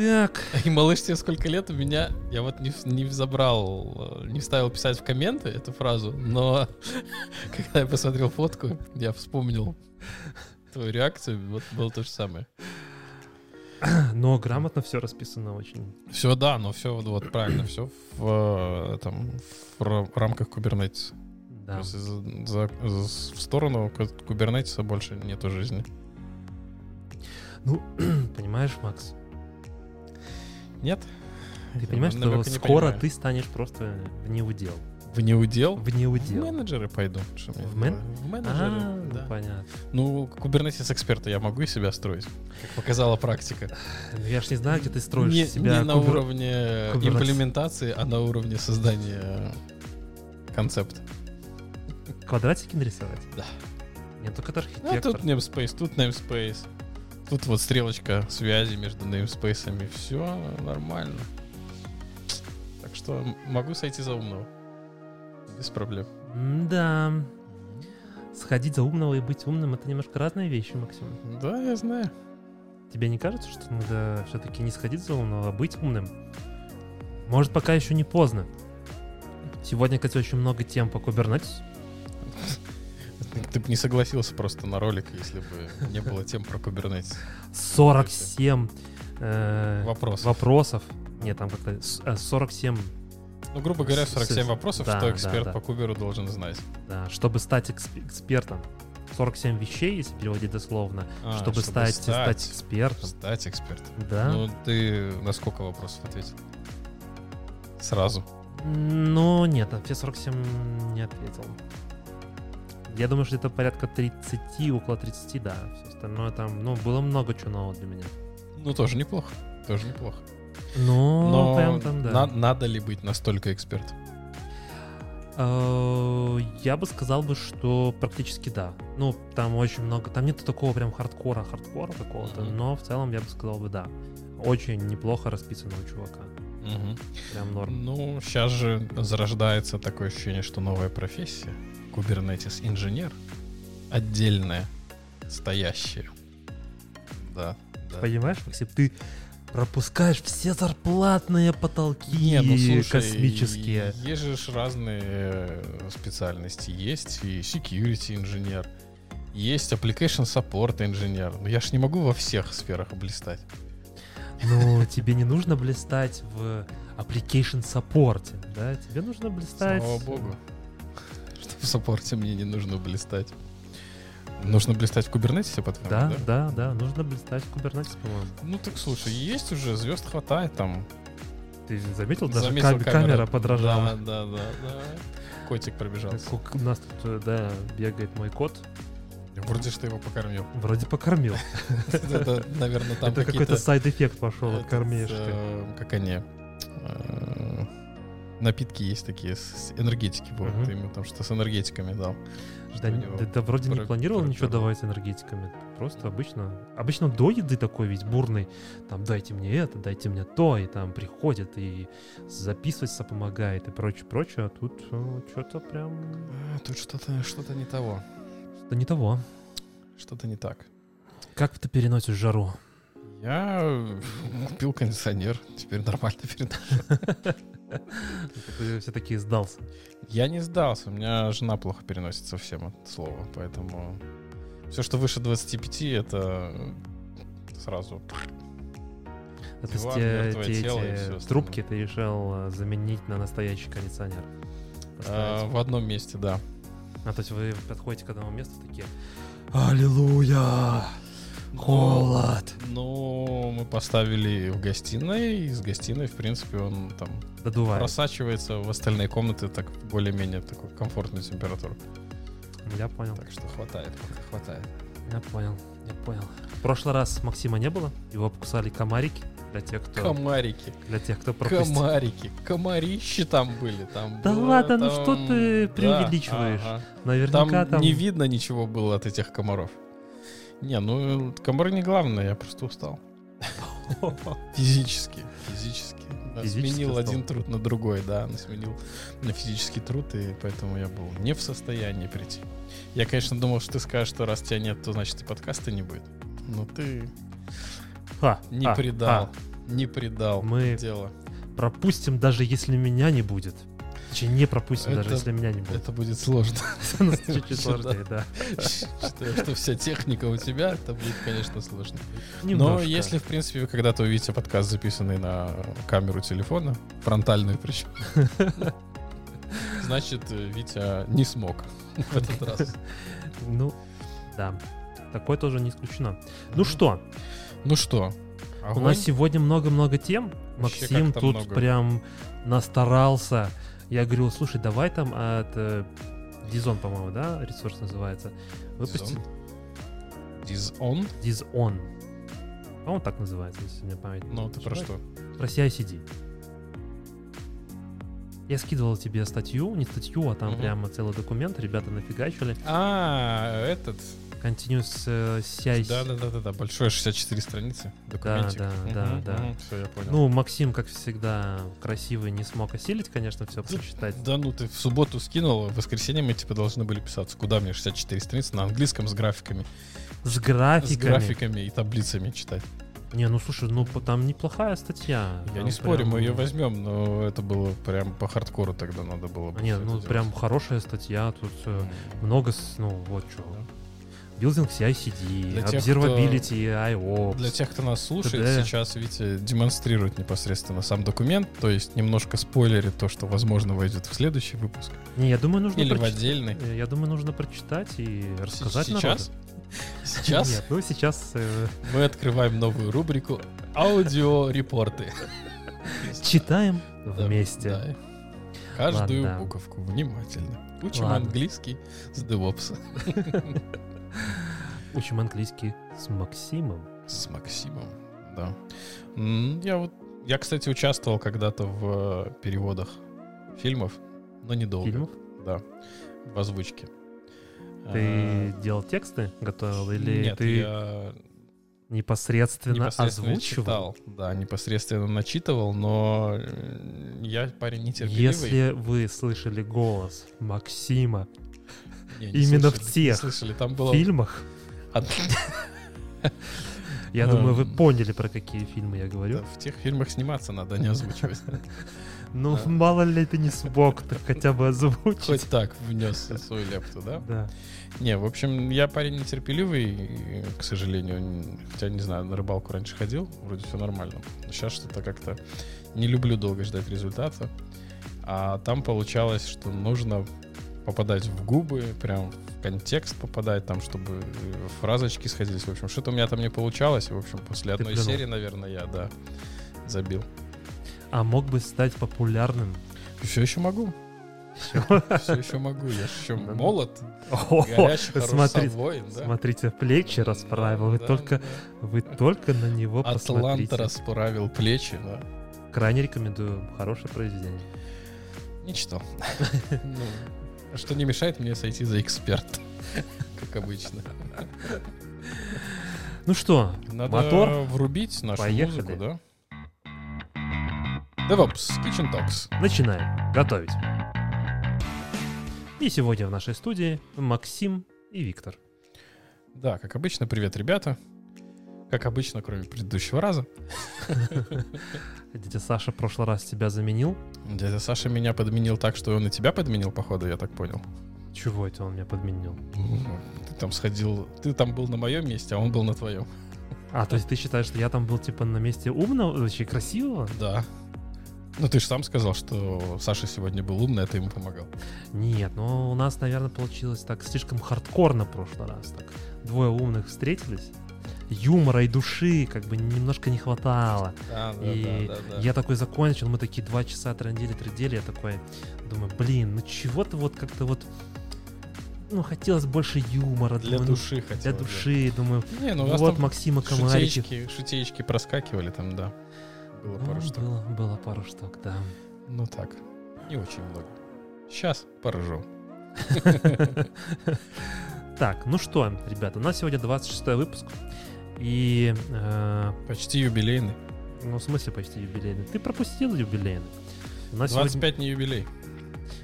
Так. И малыш тебе сколько лет? У меня... Я вот не, не забрал, э, не вставил писать в комменты эту фразу, но когда я посмотрел фотку, я вспомнил твою реакцию, вот было то же самое. Но грамотно все расписано очень. Все, да, но все вот правильно, все в, э, там, в ра- рамках Kubernetes. Да. За- за- за- в сторону кубернетиса больше нету жизни. Ну, понимаешь, Макс, Нет? ты понимаешь, что скоро понимаю. ты станешь просто в неудел. В неудел? В В неудел. менеджеры пойду. В мен-? В А, менеджеры, ну, да. понятно. Ну, кубернетис эксперта я могу из себя строить, как показала практика. Я ж не знаю, где ты строишь не, себя. не на кубер- уровне кубернетис. имплементации, а на уровне создания концепта. Квадратики нарисовать? Да. Нет, только это А архитектор. тут namespace, тут namespace. Тут вот стрелочка связи между namespace'ами. Все нормально. Так что могу сойти за умного. Без проблем. Да. Сходить за умного и быть умным это немножко разные вещи, Максим. Да, я знаю. Тебе не кажется, что надо все-таки не сходить за умного, а быть умным? Может, пока еще не поздно. Сегодня, кстати, очень много тем по Kubernetes. Ты бы не согласился просто на ролик, если бы не было тем про Kubernetes. 47 э, Вопрос. вопросов. Нет, там как-то с- э, 47, Ну, грубо говоря, С- 47 с- вопросов, да, что да, эксперт да. по куберу должен знать. да, чтобы стать эксп- экспертом. 47 вещей, если переводить дословно, А, чтобы, стать, стать экспертом. Стать экспертом. Да. Ну, ты на сколько вопросов ответил? Сразу. Ну, нет, на все 47 не ответил. Я думаю, что это порядка 30, около 30, да. Все остальное там, ну, было много чего нового для меня. Ну, тоже неплохо. Тоже неплохо. Ну, Но прям там, да. на- надо ли быть настолько экспертом? Э, Я бы сказал бы, что практически да. Ну, там очень много, там нету такого прям хардкора, хардкора какого-то, Мгм. но в целом я бы сказал бы да. Очень неплохо расписано у чувака. Мгм. Прям норм. Ну, сейчас же зарождается такое ощущение, что новая профессия. Kubernetes инженер. Отдельная. Стоящая. Да. да. Понимаешь, Максим, ты пропускаешь все зарплатные потолки Не, ну слушай, космические. Есть же разные э, специальности. Есть и security инженер, есть application support инженер. Но я ж не могу во всех сферах блистать. Ну, тебе не нужно блистать в application support, да? Тебе нужно блистать... Слава богу. В саппорте мне не нужно блистать. Нужно блистать в кубернетисе, по-твоему, Да, да? да, да, нужно блистать в Kubernetes, по-моему. Ну так слушай, есть уже, звезд хватает там. Ты заметил, даже Заметил, кам- камера, подражала. Да, да, да, да. Котик пробежался. У нас тут, э, да, бегает мой кот. Вроде что его покормил. Вроде покормил. Это, наверное, там Это какой-то side effect пошел от кормежки. э, Как они? Э, Напитки есть такие, с энергетики будут. Мгм. Ты ему там что с энергетиками дал. Да, да- да вроде не планировал ничего давать с энергетиками. Просто обычно... Обычно до еды такой весь бурный. Там, дайте мне это, дайте мне то. И там приходит и записываться помогает и прочее, прочее. А тут что-то прям... А, Тут что-то что не того. Что не того. Что-то не так. Как ты переносишь жару? Я э, купил кондиционер, теперь нормально переношу. Ты все-таки сдался. Я не сдался, у меня жена плохо переносит совсем это слово, поэтому все, что выше 25, это сразу. А то есть Диван, те, те- тело остальное. трубки ты решил э, заменить на настоящий кондиционер. А, в одном месте, да. А, то есть вы подходите к одному месту такие Аллилуйя! Холод! Ну, мы поставили в гостиной, и из гостиной, в принципе, он там Додувает. просачивается в остальные комнаты так более-менее такую комфортную температуру. Я понял, Так что хватает, пока хватает. я понял, я понял. В прошлый раз Максима не было, его покусали комарики. Для тех, кто, Комарики, для тех, кто пропустил. комарики, комарищи там были. Там Да было ладно, ну там- что ты Да, преувеличиваешь? ага. Наверняка Там, там... не видно ничего было от этих комаров. Не, ну комары не главное, я просто устал. Физически, физически. Сменил один труд на другой, да, сменил на физический труд, и поэтому я был не в состоянии прийти. Я, конечно, думал, что ты скажешь, что раз тебя нет, то значит и подкаста не будет. Но ты Ха, не ха, предал. ха. Не предал Мы- дело. Пропустим, даже если меня не будет. Точнее, не пропустим, даже если меня не будет. Это будет сложно. Чуть-чуть сложнее, да. Что вся техника у тебя, это будет, конечно, сложно. Но если, в принципе, вы когда-то увидите подкаст, записанный на камеру телефона, фронтальную причем, значит, э, Витя не смог в этот раз. Ну, да. Такое тоже не исключено. Ну что, Ну что, у нас сегодня много-много тем. Максим тут прям настарался. Я говорил, слушай, давай там а, это Дизон, по-моему, да, ресурс называется. Выпусти Diz-on? Дизон. По-моему, так называется, если мне память. Ну, ты про что? Про CICD. Я скидывал тебе статью, не статью, а там Мгм. прямо целый документ, ребята нафигачили. А, этот. Continuous э, CICD. Да-да-да-да, большое 64 страницы. Документик. да, да, да. Все, я понял. Ну, Максим, как всегда, красивый, не смог осилить, конечно, все прочитать. Да ну ты в субботу скинул, в воскресенье мы типа должны были писаться. Куда мне 64 страницы на английском с графиками? С С графиками. графиками и таблицами читать. Не, ну слушай, ну там неплохая статья. Я Там не спорю, прям- мы ее возьмем, но это было прям по хардкору тогда надо было. бы Не, ну делать. прям хорошая статья, тут М. много, ну вот что. Билдинг CICD, Для Observability, IO. Для тех, кто нас слушает, TD. сейчас Витя демонстрирует непосредственно сам документ, то есть немножко спойлерит то, что, возможно, войдет в следующий выпуск. Не, я думаю, нужно Или в прочитать. отдельный. Э, Я думаю, нужно прочитать и рассказать Сейчас? народу. Сейчас Нет, ну сейчас э, мы открываем новую рубрику «Аудиорепорты». читаем вместе. да. Каждую Ладно. буковку внимательно. Учим Ладно. английский с DevOps. Учим английский с Максимом. С Максимом, да. Я вот, я, кстати, участвовал когда-то в э, переводах фильмов, но недолго. Фильмов. Да, в озвучке. Ты А, делал тексты, готовил, или Нет, ты я непосредственно, непосредственно озвучивал? читал. Да, непосредственно начитывал, но э, я парень нетерпеливый. Если вы слышали голос Максима Не, не именно в слышали, тех слышали, там в было... фильмах, я думаю, вы Эм. поняли, про какие фильмы я говорю. Да, в тех фильмах сниматься надо, не озвучивать. Ну, да. мало ли ты не смог так хотя бы озвучить. Хоть так внес свою лепту, да? Да. Не, в общем, я парень нетерпеливый, к сожалению, хотя, не знаю, на рыбалку раньше ходил, вроде все нормально. Сейчас что-то как-то не люблю долго ждать результата. А там получалось, что нужно попадать в губы, прям в контекст попадать, там, чтобы э, фразочки сходились. В общем, что-то у меня там не получалось. В общем, после одной серии, наверное, я, да, забил. А мог бы стать популярным. Все еще могу. Все еще могу. Я еще молод, горячий, хороший смотри- воин, да? Смотрите, плечи расправил. Вы Да, только, да. вы только на него Атлант посмотрите. расправил плечи, да. Крайне рекомендую. Хорошее произведение. Не читал. Что не мешает мне сойти за эксперт, как обычно. Ну что, Надо Мотор? врубить нашу Поехали. музыку, да? DevOps, Kitchen Talks. начинаем готовить. И сегодня в нашей студии Максим и Виктор. Да, как обычно, привет, ребята. Как обычно, кроме предыдущего раза. Дядя Саша в прошлый раз тебя заменил. Дядя Саша меня подменил так, что он и тебя подменил, походу, я так понял. Чего это он меня подменил? Ты там сходил, ты там был на моем месте, а он был на твоем. А, то есть ты считаешь, что я там был типа на месте умного, очень красивого? Да. Ну, ты же сам сказал, что Саша сегодня был умный, а ты ему помогал. Нет, ну у нас, наверное, получилось так слишком хардкорно в прошлый раз. Так двое умных встретились. Юмора и души как бы немножко не хватало. Да, И я такой закончил, мы такие два часа трандели, трендели, я такой думаю, блин, ну чего-то вот как-то вот, ну хотелось больше юмора. Для думаю, ну, души хотел. Для да. души, думаю, Не, ну ну вот Максима шутеечки, шутеечки проскакивали там, да. Было Ну, пару штук. было, было пару штук, да. Ну так, не очень много. Сейчас поржем. Так, ну что, ребята, у нас сегодня 26 выпуск. И, э, Почти юбилейный. ну, в смысле почти юбилейный. Ты пропустил юбилейный. У нас, сегодня- 25 не юбилей,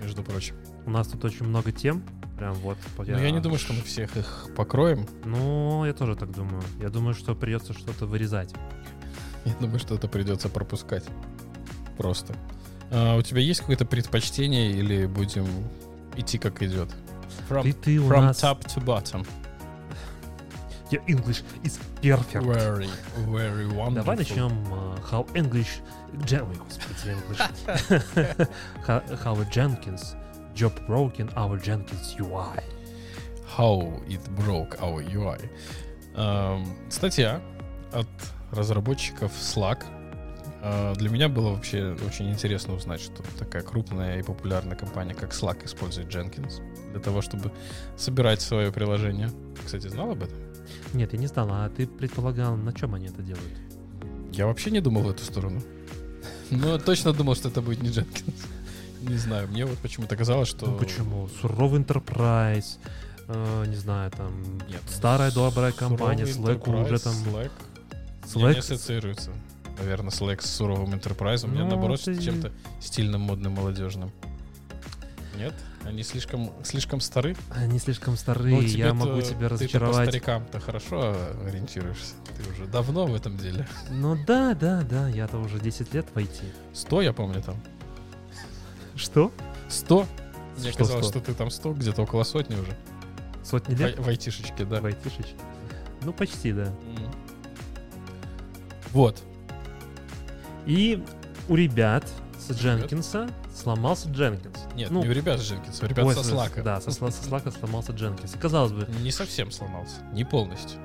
между прочим. у нас тут очень много тем. Прям вот. Но я не думаю, что мы всех их покроем. Ну, я тоже так думаю. Я думаю, что придется что-то вырезать. Я думаю, что это придется пропускать. Просто. А, у тебя есть какое-то предпочтение или будем идти как идет? From, Ты, ты from нас... top to bottom. Your English is perfect. Very, very wonderful. Давай начнем uh, How English... Gen... Ой, господи, English. how, how Jenkins job broken our Jenkins UI. How it broke our UI. Эм, статья от разработчиков Slack. Э, Для меня было вообще очень интересно узнать, что такая крупная и популярная компания, как Slack, использует Jenkins для того, чтобы собирать свое приложение. Кстати, знал об этом? Нет, я не знал, а ты предполагал, на чем они это делают? Я вообще не думал в эту сторону. Но точно думал, что это будет не Jenkins. Не знаю, мне вот почему-то казалось, что... Ну почему? Суровый Enterprise, э, не знаю, там, Нет, старая добрая компания, Slack уже там... Slack, Slack... не ассоциируется. Наверное, Slack с суровым Enterprise. У меня, Ну, наоборот, с чем-то стильным, модным, молодежным. Нет? Они слишком, слишком стары? они слишком старые, Ну, я могу тебя Ты по разочаровать. старикам-то хорошо ориентируешься. Ты уже давно в этом деле. Ну да, да, да, я-то уже 10 лет в IT. 100, я помню, там. Что? 100? Мне Что казалось, 100? что ты там 100, где-то около сотни уже. Сотни В, лет? в айтишечке, да. В айтишечке? Ну почти, да. М. Вот. И у ребят с Дженкинса сломался Дженкинс. Нет, Ну, не у ребят с Jenkins, у ребят ой, со с- Slack. Да, со, со Slack сломался Дженкинс. И, Казалось бы, Не совсем сломался, не полностью.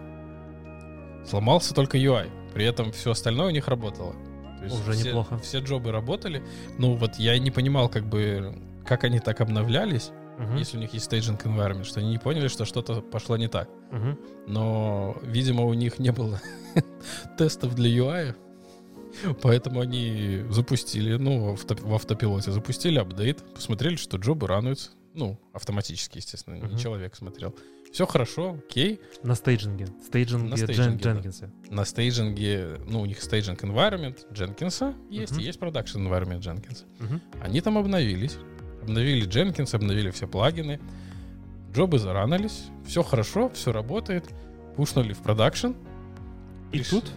Сломался только UI. При этом все остальное у них работало. То есть Уже все, неплохо. Все джобы работали. Ну вот я не понимал, как бы, как они так обновлялись, мгм, если у них есть staging environment, что они не поняли, что что-то пошло не так. мгм. Но, видимо, у них не было тестов для UI, поэтому они запустили, ну, в, авто- в автопилоте запустили update, посмотрели, что job ы рануются. Ну, автоматически, естественно, не человек смотрел. Все хорошо, окей. На staging е. Staging е, На Джен- staging е, да. Jenkins а. На staging е, ну, у них staging environment Jenkins а есть, и есть production environment Jenkins а. Они там обновились. Обновили Jenkins, обновили все плагины. Джобы заранились. Все хорошо, все работает. Пушнули в продакшн. И Приш- тут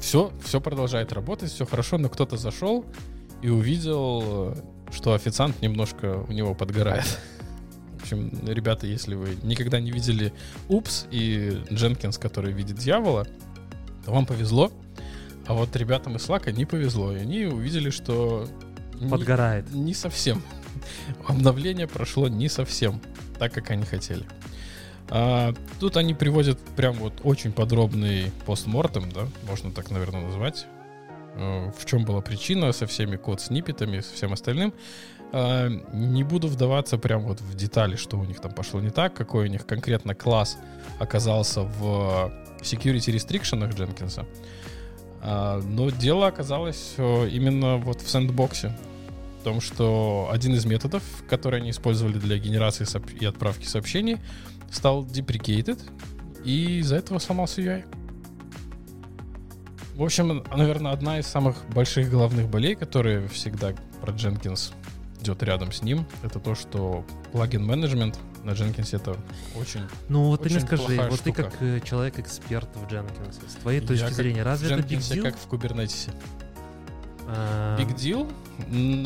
все, все продолжает работать, все хорошо, но кто-то зашел и увидел, что официант немножко у него подгорает. В общем, ребята, если вы никогда не видели Упс и Дженкинс, который видит дьявола, то вам повезло. А вот ребятам из Slack не повезло. И они увидели, что не- подгорает. не совсем. Обновление прошло не совсем так, как они хотели. А, тут они приводят прям вот очень подробный постмортем, да, можно так, наверное, назвать. Э, В чем была причина со всеми код-сниппетами, со всем остальным. А, Не буду вдаваться прям вот в детали, что у них там пошло не так, какой у них конкретно класс оказался в security restrictions Дженкинса. А, Но дело оказалось э, именно вот в сэндбоксе. В том, что один из методов, который они использовали для генерации и отправки сообщений, стал deprecated, и из-за этого сломался UI. В общем, наверное, одна из самых больших головных болей, которые всегда про Jenkins идет рядом с ним, это то, что плагин менеджмент на Jenkins это очень... Ну вот ты мне Очень скажи, вот ты штука. как э, человек-эксперт в Дженкинсе, с твоей Я точки как зрения, разве это big Jenkins deal? как в Kubernetes. А, Big deal?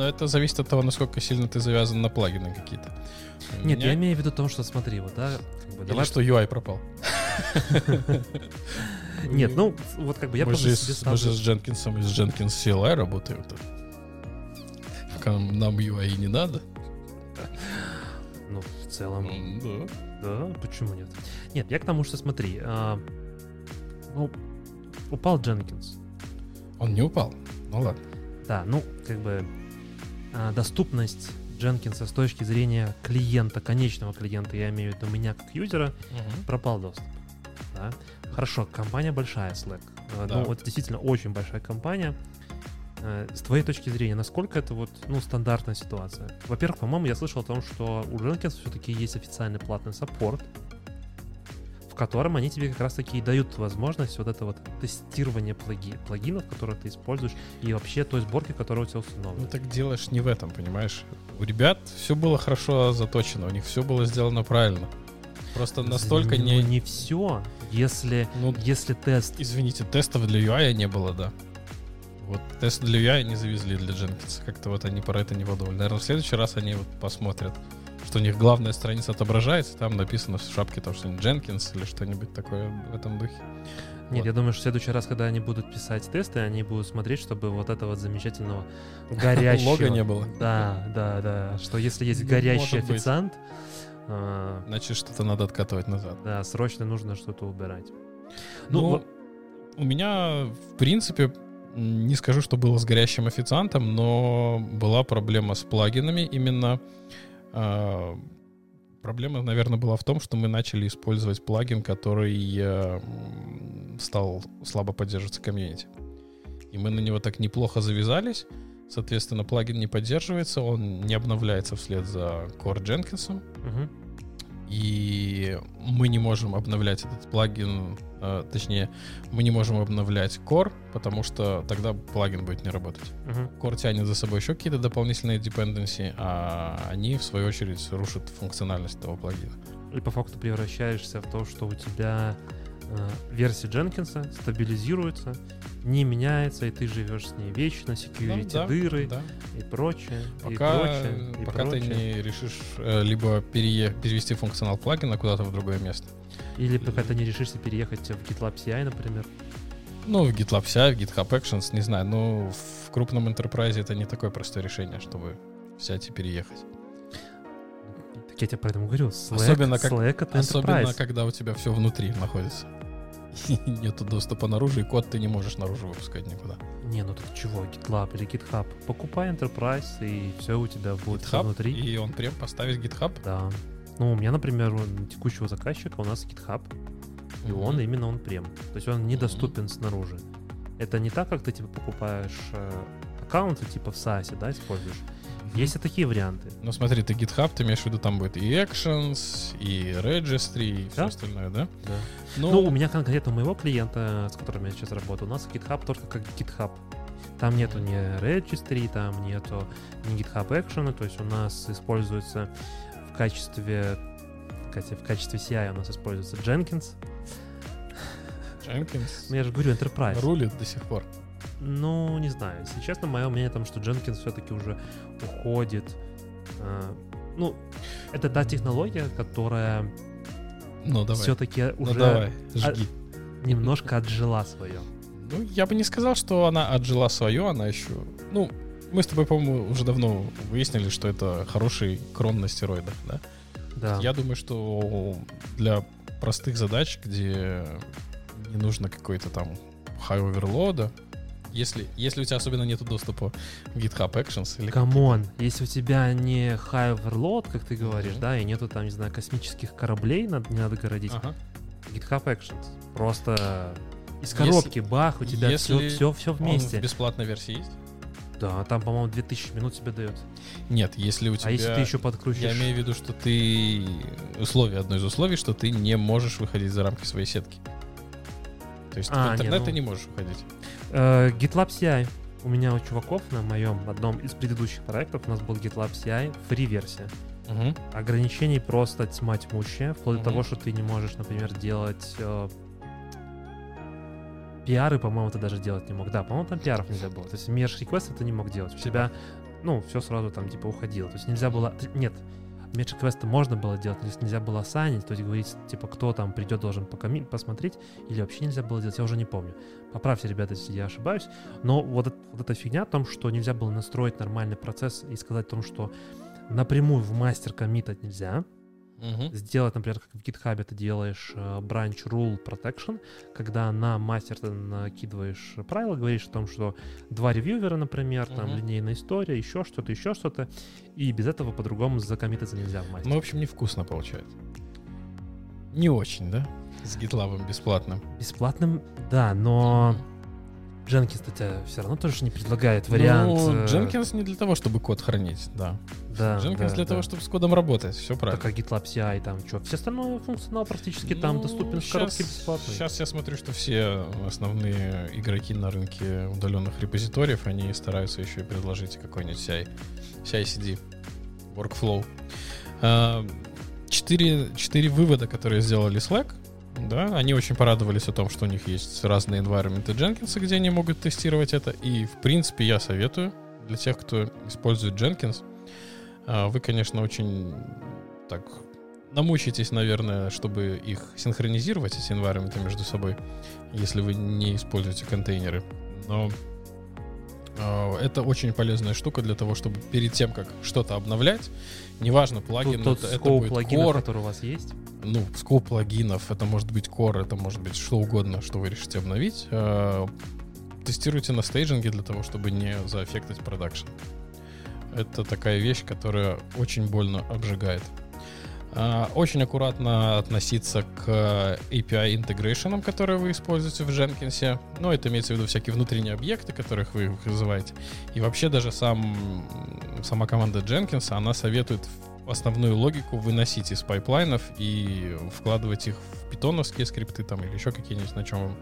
Это зависит от того, насколько сильно ты завязан на плагины какие-то. Нет, меня- я имею в виду то, что смотри, вот, да, как бы, Или давай... что UI пропал. Нет, ну, вот как бы я просто с- мы же с Дженкинсом из Jenkins CLI работаем. нам UI не надо. Ну, в целом, М, да. да, почему нет? Нет, я к тому, что смотри, а, ну, упал Дженкинс, Он не упал. Ну ладно. Да, ну, как бы а, доступность Дженкинса с точки зрения клиента, конечного клиента, я имею в виду меня как юзера, пропал доступ. Да? Хорошо, компания большая, Slack. А, Да. Ну, вот действительно очень большая компания. Э, С твоей точки зрения, насколько это вот, ну, стандартная ситуация? Во-первых, по-моему, я слышал о том, что у Jenkins все-таки есть официальный платный саппорт, в котором они тебе как раз-таки и дают возможность вот это вот тестирование плаги- плагинов, которые ты используешь, и вообще той сборки, которая у тебя Ну установлена. так делаешь не в этом, понимаешь? У ребят все было хорошо заточено, у них все было сделано правильно. Просто настолько Ну, не... не все, если, Ну, если тест извините, тестов для UI не было, да. Вот тест для UI не завезли для Jenkins. Как-то вот они про это не подумали. Наверное, в следующий раз они вот посмотрят, что у них главная страница отображается, там написано в шапке то, что Jenkins или что-нибудь такое в этом духе. Нет, Вот. я думаю, что в следующий раз, когда они будут писать тесты, они будут смотреть, чтобы вот этого вот замечательного горящего... Лога не было. Да, да, да. Что если есть горящий официант, а, Значит, что-то надо откатывать назад. да, срочно нужно что-то убирать. Ну, Ну, у меня, в принципе, не скажу, что было с горящим официантом, но была проблема с плагинами. Именно а, проблема, наверное, была в том, что мы начали использовать плагин, который э, стал слабо поддерживаться комьюнити. И мы на него так неплохо завязались. Соответственно, плагин не поддерживается, он не обновляется вслед за Core Jenkins. мгм. И мы не можем обновлять этот плагин, э, точнее, мы не можем обновлять Core, потому что тогда плагин будет не работать. Мгм. Core тянет за собой еще какие-то дополнительные dependency, а они, в свою очередь, рушат функциональность этого плагина. И по факту превращаешься в то, что у тебя э, версия Дженкинса стабилизируется, не меняется, и ты живешь с ней вечно, security Ну да, дыры да. и прочее, и Пока, прочее, и пока ты прочее. не решишь э, либо перее- перевести функционал плагина куда-то в другое место. Или пока ты не решишься переехать в GitLab CI, например. Ну, в GitLab CI, в GitHub Actions, не знаю, но в крупном enterprise это не такое простое решение, чтобы взять и переехать. Так я тебе про это говорю. Slack, Особенно как- Slack это Особенно, enterprise. когда у тебя все внутри находится. Нету доступа наружу, и код ты не можешь наружу выпускать никуда. Не, ну тут чего, GitLab или GitHub? Покупай Enterprise, и все у тебя будет GitHub, внутри. и он прям поставить GitHub. Да. Ну, у меня, например, у текущего заказчика у нас GitHub, и он именно он прем. То есть он недоступен снаружи. Это не так, как ты типа покупаешь э, аккаунты типа в SaaS, да, используешь. Есть и такие варианты. Ну смотри, ты GitHub, ты имеешь в виду, там будет и Actions, и Registry, и все Да. остальное, да? Да. Ну, Ну, у меня конкретно у моего клиента, с которым я сейчас работаю, у нас GitHub только как GitHub. Там нету ни registry, там нету ни GitHub Action, то есть у нас используется в качестве в качестве CI у нас используется Jenkins. Jenkins Ну, я же говорю, Enterprise. рулит до сих пор. Ну, не знаю. Если честно, мое мнение там, что Jenkins все-таки уже уходит. А, Ну, это та технология, которая Ну, давай. все-таки ну, уже давай, жги. немножко отжила свое. Ну, я бы не сказал, что она отжила свое, она еще... Ну, мы с тобой, по-моему, уже давно выяснили, что это хороший крон на стероидах, да? Да. Я думаю, что для простых задач, где не нужно какой-то там high overload, если, если у тебя особенно нет доступа в GitHub Actions или come on, если у тебя не high overload, как ты говоришь, Мгм. да, и нету там, не знаю, космических кораблей, надо, не надо городить, Ага. GitHub Actions. Просто из Если- коробки, бах, у тебя все, если все, все Он вместе. в бесплатной версии есть? Да, там, по-моему, 2000 минут тебе дает. Нет, если у тебя... А если ты еще подкрутишь... Я имею в виду, что ты... Условие, одно из условий, что ты не можешь выходить за рамки своей сетки. То есть А, в не, интернет ну. ты не можешь выходить. Э, GitLab CI. У меня у чуваков на моем одном из предыдущих проектов у нас был GitLab CI фри-версия. Мгм. Ограничений просто тьма тьмущая, вплоть Мгм. до того, что ты не можешь, например, делать э, пиары, по-моему, ты даже делать не мог. Да, по-моему, там пиаров нельзя было. То есть мерж реквесты ты не мог делать. У тебя, ну, все сразу там типа уходило. То есть нельзя было... Нет, мерж реквесты можно было делать, но нельзя было ассайнить, то есть говорить, типа, кто там придет, должен покоми- посмотреть, или вообще нельзя было делать, я уже не помню. Поправьте, ребята, если я ошибаюсь. Но вот, вот эта фигня о том, что нельзя было настроить нормальный процесс и сказать о том, что напрямую в мастер коммитать нельзя. Мгм. Сделать, например, как в GitHub ты делаешь э, branch rule protection, когда на мастер ты накидываешь правила, говоришь о том, что два ревьювера, например, там Мгм. линейная история, еще что-то, еще что-то, и без этого по-другому закоммититься нельзя в мастер. Ну, в общем, невкусно получается. Не очень, да? С GitLab бесплатным. Бесплатным, да, но Jenkins кстати, все равно тоже не предлагает вариант. Ну, э, Jenkins не для того, чтобы код хранить, да. да, Jenkins да, для да. того, чтобы с кодом работать, все правильно. Так, а GitLab CI там что? Все остальное функционал практически там Ну, доступен в коробке бесплатно. Сейчас я смотрю, что все основные игроки на рынке удаленных репозиториев, они стараются еще и предложить какой-нибудь CI, CI-CD, workflow. А, Четыре, четыре вывода, которые сделали Slack Да, они очень порадовались о том, что у них есть разные environment Jenkins, где они могут тестировать это. И, в принципе, я советую для тех, кто использует Jenkins. А, вы, конечно, очень так намучитесь, наверное, чтобы их синхронизировать, эти environment между собой, если вы не используете контейнеры. Но э, это очень полезная штука для того, чтобы перед тем, как что-то обновлять, неважно, плагин, Тут это, это будет плагинов, core, который у вас есть. ну, скоп плагинов, это может быть core, это может быть что угодно, что вы решите обновить. Э, Тестируйте на стейджинге для того, чтобы не заэффектить продакшн. Это такая вещь, которая очень больно обжигает. А, Очень аккуратно относиться к API integration ам, которые вы используете в Jenkins. Ну, это имеется в виду всякие внутренние объекты, которых вы вызываете. И вообще даже сам, сама команда Jenkins, она советует основную логику выносить из пайплайнов и вкладывать их в питоновские скрипты там или еще какие-нибудь, на чем вам,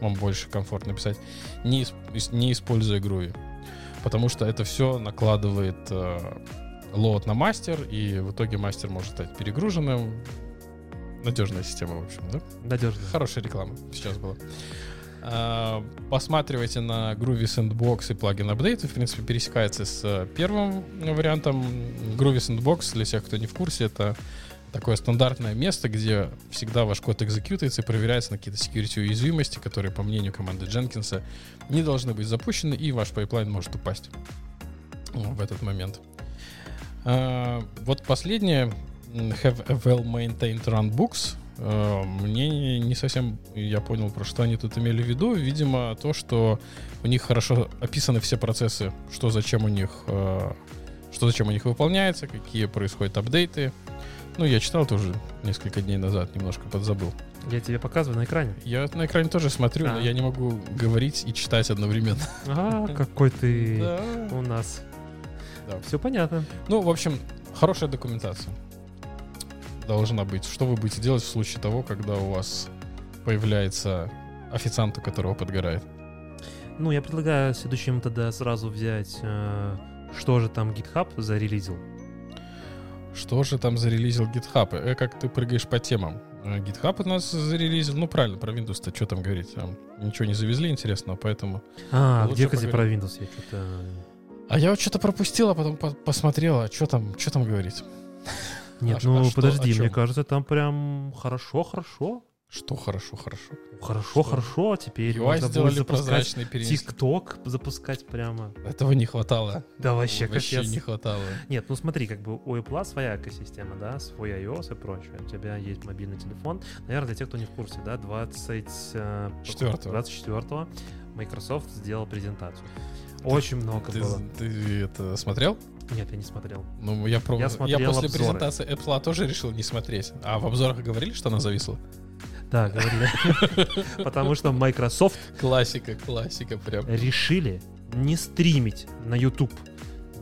вам больше комфортно писать, не, не используя Groovy. Потому что это все накладывает э, лоад на мастер, и в итоге мастер может стать перегруженным. Надежная система, в общем, да? Надежно. Хорошая реклама сейчас была. А, Посматривайте на Groovy Sandbox и плагин апдейты. В принципе, пересекается с э, первым вариантом. Groovy Sandbox, для тех, кто не в курсе, это такое стандартное место, где всегда ваш код экзекьютается и проверяется на какие-то security уязвимости, которые, по мнению команды Дженкинса, не должны быть запущены, и ваш пайплайн может упасть в этот момент. А, Вот последнее, have a well-maintained runbooks. Э, Мне не совсем я понял, про что они тут имели в виду. Видимо, то, что у них хорошо описаны все процессы, что зачем у них, э, что зачем у них выполняется, какие происходят апдейты. Ну, я читал тоже несколько дней назад, немножко подзабыл. Я тебе показываю на экране. Я на экране тоже смотрю, но А. я не могу говорить и читать одновременно. А, какой ты у нас. Да. Все понятно. Ну, в общем, хорошая документация должна быть. Что вы будете делать в случае того, когда у вас появляется официант, у которого подгорает? Ну, я предлагаю следующим тогда сразу взять, э, что же там GitHub зарелизил. Что же там зарелизил GitHub? Э, как ты прыгаешь по темам? Э, GitHub у нас зарелизил, ну правильно, про Windows-то что там говорить? Там ничего не завезли интересного, поэтому... А, где, кстати, про поговорим. Windows я что-то... А я вот что-то пропустил, а потом по- посмотрел, а что там, что там говорить? Нет, А ну а что, подожди, мне кажется, там прям хорошо-хорошо. Что хорошо, хорошо. Хорошо-хорошо, теперь UI можно будет запускать. ТикТок запускать прямо. Этого не хватало. Да вообще, Вообще капец. не хватало. Нет, ну смотри, как бы у Apple своя экосистема, да, свой iOS и прочее. У тебя есть мобильный телефон. Наверное, для тех, кто не в курсе, да, 20... э, Четвёртого. 24 Microsoft сделал презентацию. Очень много Ты, было. ты это смотрел? Нет, я не смотрел. Ну, я, про... Я я, смотрел после обзоры. презентации Apple тоже решил не смотреть. А в обзорах говорили, что она зависла? Да, говорили. Потому что Microsoft Классика, классика прям. решили не стримить на YouTube,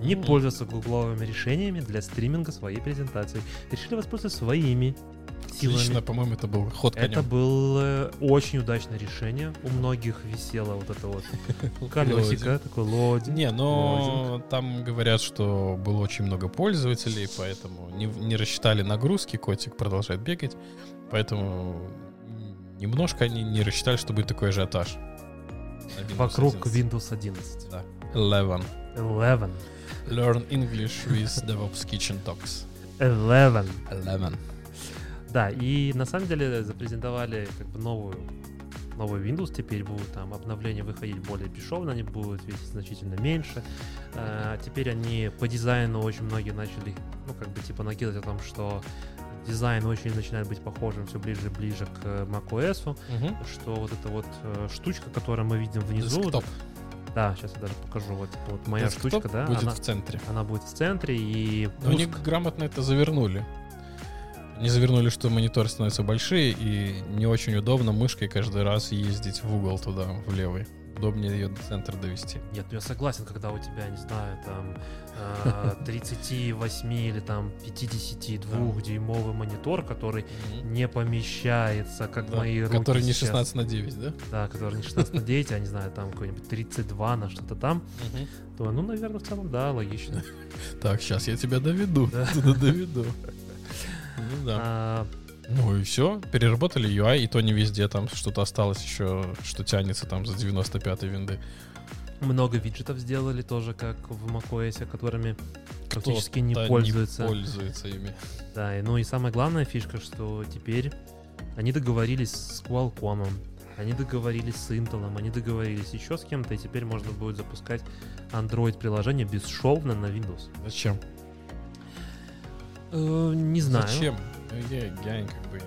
не пользоваться гугловыми решениями для стриминга своей презентации. Решили воспользоваться своими силами. Лично, по-моему, это был ход конем. Это было очень удачное решение. У многих висело вот это вот колесико, такой лодинг. Не, но там говорят, что было очень много пользователей, поэтому не, не рассчитали нагрузки, котик продолжает бегать, поэтому немножко они не рассчитали, что будет такой ажиотаж. Вокруг 11. Windows 11. Да. 11. 11. Learn English with DevOps Kitchen Talks. 11. 11. Да, и на самом деле запрезентовали как бы новую новый Windows теперь будут там обновления выходить более бесшовно, они будут весить значительно меньше. А, теперь они по дизайну очень многие начали, ну, как бы типа накидывать о том, что дизайн очень начинает быть похожим все ближе и ближе к macOS, Мгм. что вот эта вот э, штучка, которую мы видим внизу, Десктоп. да, сейчас я даже покажу, вот, вот моя Десктоп штучка, да, будет она, в центре. она будет в центре и Но они пуск- грамотно это завернули. Не завернули, что мониторы становятся большие и не очень удобно мышкой каждый раз ездить в угол туда, в левый. Удобнее ее до центра довести. Нет, ну я согласен, когда у тебя, не знаю, там э, 38 или там 52 дюймовый монитор, который не помещается, как Да, мои руки Который не сейчас. 16 на 9, да? Да, который не 16 на 9, а не знаю, там какой-нибудь 32 на что-то там, то, ну, наверное, в целом, да, логично. Так, сейчас я тебя доведу. Да. Туда доведу. Ну да. А, Ну и все, переработали UI, и то не везде, там что-то осталось еще, что тянется там за 95-й винды. Много виджетов сделали тоже, как в macOS, которыми практически не пользуются. Не пользуется ими. Да, и, ну и самая главная фишка, что теперь они договорились с Qualcomm, они договорились с Intel, они договорились еще с кем-то, и теперь можно будет запускать Android-приложение бесшовно на Windows. Зачем? Э, не знаю. Зачем? Я, я как бы...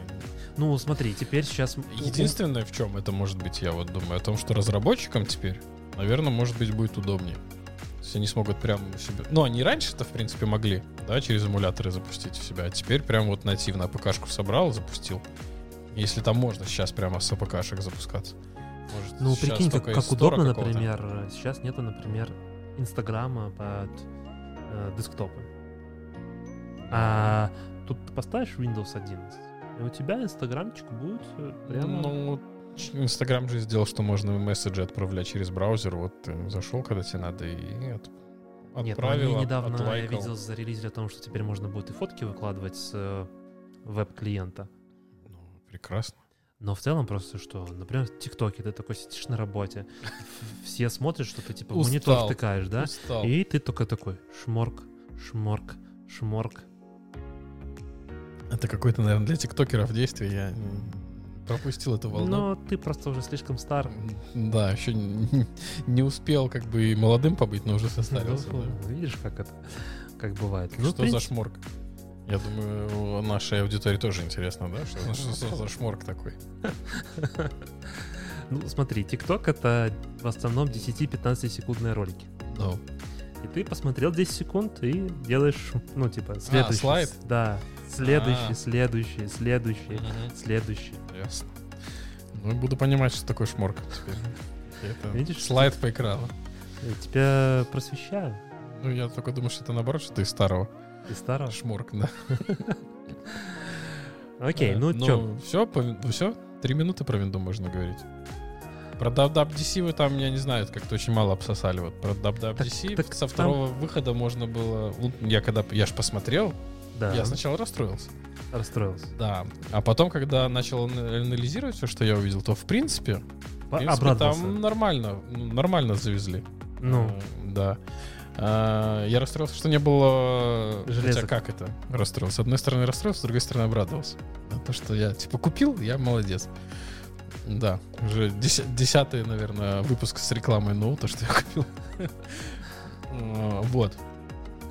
Ну, смотри, теперь сейчас... Единственное, в чем это может быть, я вот думаю, о том, что разработчикам теперь, наверное, может быть, будет удобнее. То есть они смогут прям себя... Ну, они раньше-то, в принципе, могли, да, через эмуляторы запустить у себя, а теперь прям вот нативно АПКшку собрал, запустил. Если там можно сейчас прямо с АПКшек запускаться. Может, Ну, прикинь, как, как удобно, например, сейчас нету, например, Инстаграма под э, десктопы. А тут ты поставишь Windows 11, и у тебя Инстаграмчик будет э, прямо... Ну, Инстаграм же сделал, что можно месседжи отправлять через браузер. Вот ты зашел, когда тебе надо, и Нет, ну отправил, они от- недавно, я отлайкал. видел, зарелизили о том, что теперь можно будет и фотки выкладывать с э, веб-клиента. Ну, прекрасно. Но в целом просто что, например, в ТикТоке ты такой сидишь на работе, все смотрят, что ты типа в монитор втыкаешь, да? И ты только такой шморк, шморк, шморк. Это какое-то, наверное, для тиктокеров действие. Я пропустил эту волну. Но ты просто уже слишком стар. Да, еще не, не успел как бы и молодым побыть, но уже состарился. Ну, да. Видишь, как это, как бывает. Ну, Что за шморк? Я думаю, нашей аудитории тоже интересно, да? Что, что за шморк такой? Ну, смотри, ТикТок это в основном 10-15 секундные ролики. Ну, И ты посмотрел 10 секунд и делаешь, ну, типа, следующий. слайд? Да. Следующий, А. следующий, следующий, следующий. Ясно. Ну, буду понимать, что такое шморк теперь. Это Видишь, слайд по экрану. Я тебя просвещаю. Ну, я только думаю, что это наоборот, что ты из старого. Ты старого. Шморк, да. Окей, Э, ну чё? Все, все, три минуты про винду можно говорить. Про WWDC вы там, я не знаю, как-то очень мало обсосали. Вот про WWDC так со там- второго выхода можно было... ну, Я когда... Я ж посмотрел, Да, я сначала расстроился. расстроился. Да. А потом, когда начал ан- анализировать все, что я увидел, то в принципе, в принципе там нормально, ну, нормально завезли. Ну, Да. А, Я расстроился, что не было... Железок. Хотя как это? Расстроился. С одной стороны расстроился, с другой стороны обрадовался. А то, что я типа купил, я молодец. Да, уже деся- десятый, наверное, выпуск с рекламой ноута, что я купил. А, Вот.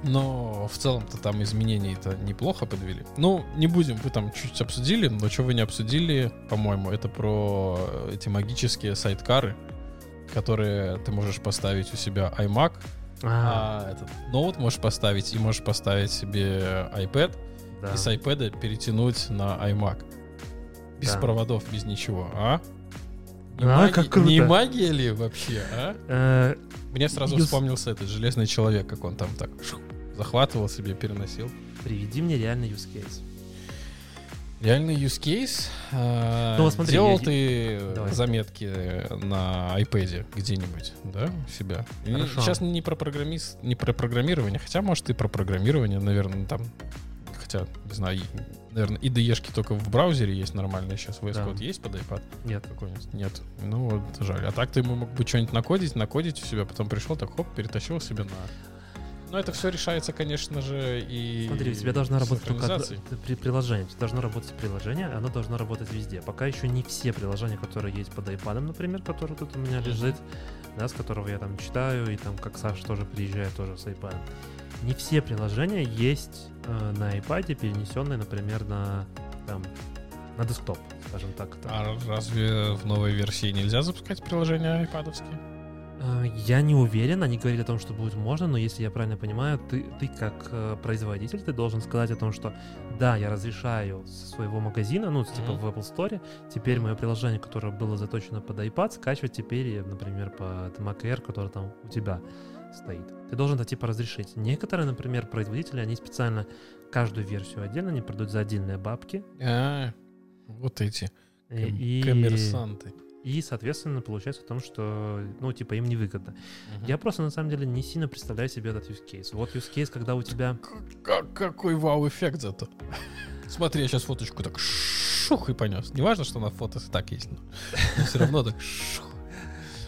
Но в целом-то там изменений-то неплохо подвели. Ну, не будем, вы там чуть обсудили, но что вы не обсудили, по-моему, это про эти магические сайткары, которые ты можешь поставить у себя iMac, а, а этот ноут можешь поставить, и можешь поставить себе iPad, да. и с iPad перетянуть на iMac. Без Да. проводов, без ничего, а? Не, А, маги- как круто. не магия ли вообще, а? Э, Мне сразу вспомнился этот железный человек, как он там так шух, захватывал себе, переносил. Приведи мне реальный use case. Реальный use case. а, Ну, смотри, делал я- ты Давай. заметки на iPad где-нибудь, да, у себя? И Хорошо. Сейчас не про программист, не про программирование, хотя, может, и про программирование, наверное, там, хотя, не знаю, и, наверное, IDE-шки только в браузере есть нормальные сейчас. VS Да. Code есть под iPad? Нет. Какой-нибудь? Нет. Ну, вот жаль. А так ты ему мог бы что-нибудь накодить, накодить у себя, потом пришел, так хоп, перетащил себе на... Но это все решается, конечно же, и... Смотри, у тебя должно работать только при тебя должно работать приложение, оно должно работать везде. Пока еще не все приложения, которые есть под iPad, например, который тут у меня лежит, да, с которого я там читаю, и там как Саша тоже приезжает тоже с iPad. Не все приложения есть э, на iPad, перенесенные, например, на там на десктоп, скажем так. это. А разве в новой версии нельзя запускать приложения? Э, Я не уверен, они говорили о том, что будет можно, но если я правильно понимаю, ты, ты как э, производитель, ты должен сказать о том, что да, я разрешаю со своего магазина, ну, типа Мгм. в Apple Store, теперь мое приложение, которое было заточено под iPad, скачивать теперь, э, например, под Mac Air, который там у тебя стоит. Ты должен это типа разрешить. Некоторые, например, производители, они специально каждую версию отдельно, они продают за отдельные бабки. А, вот эти э, ком- и, коммерсанты. И, соответственно, получается в том, что, ну, типа, им невыгодно. Мгм. Я просто на самом деле не сильно представляю себе этот use case. Вот use case, когда у тебя... Как- какой вау-эффект зато. Смотри, я сейчас фоточку так... шух и понес. Не важно, что на фото так есть, но все равно так шух.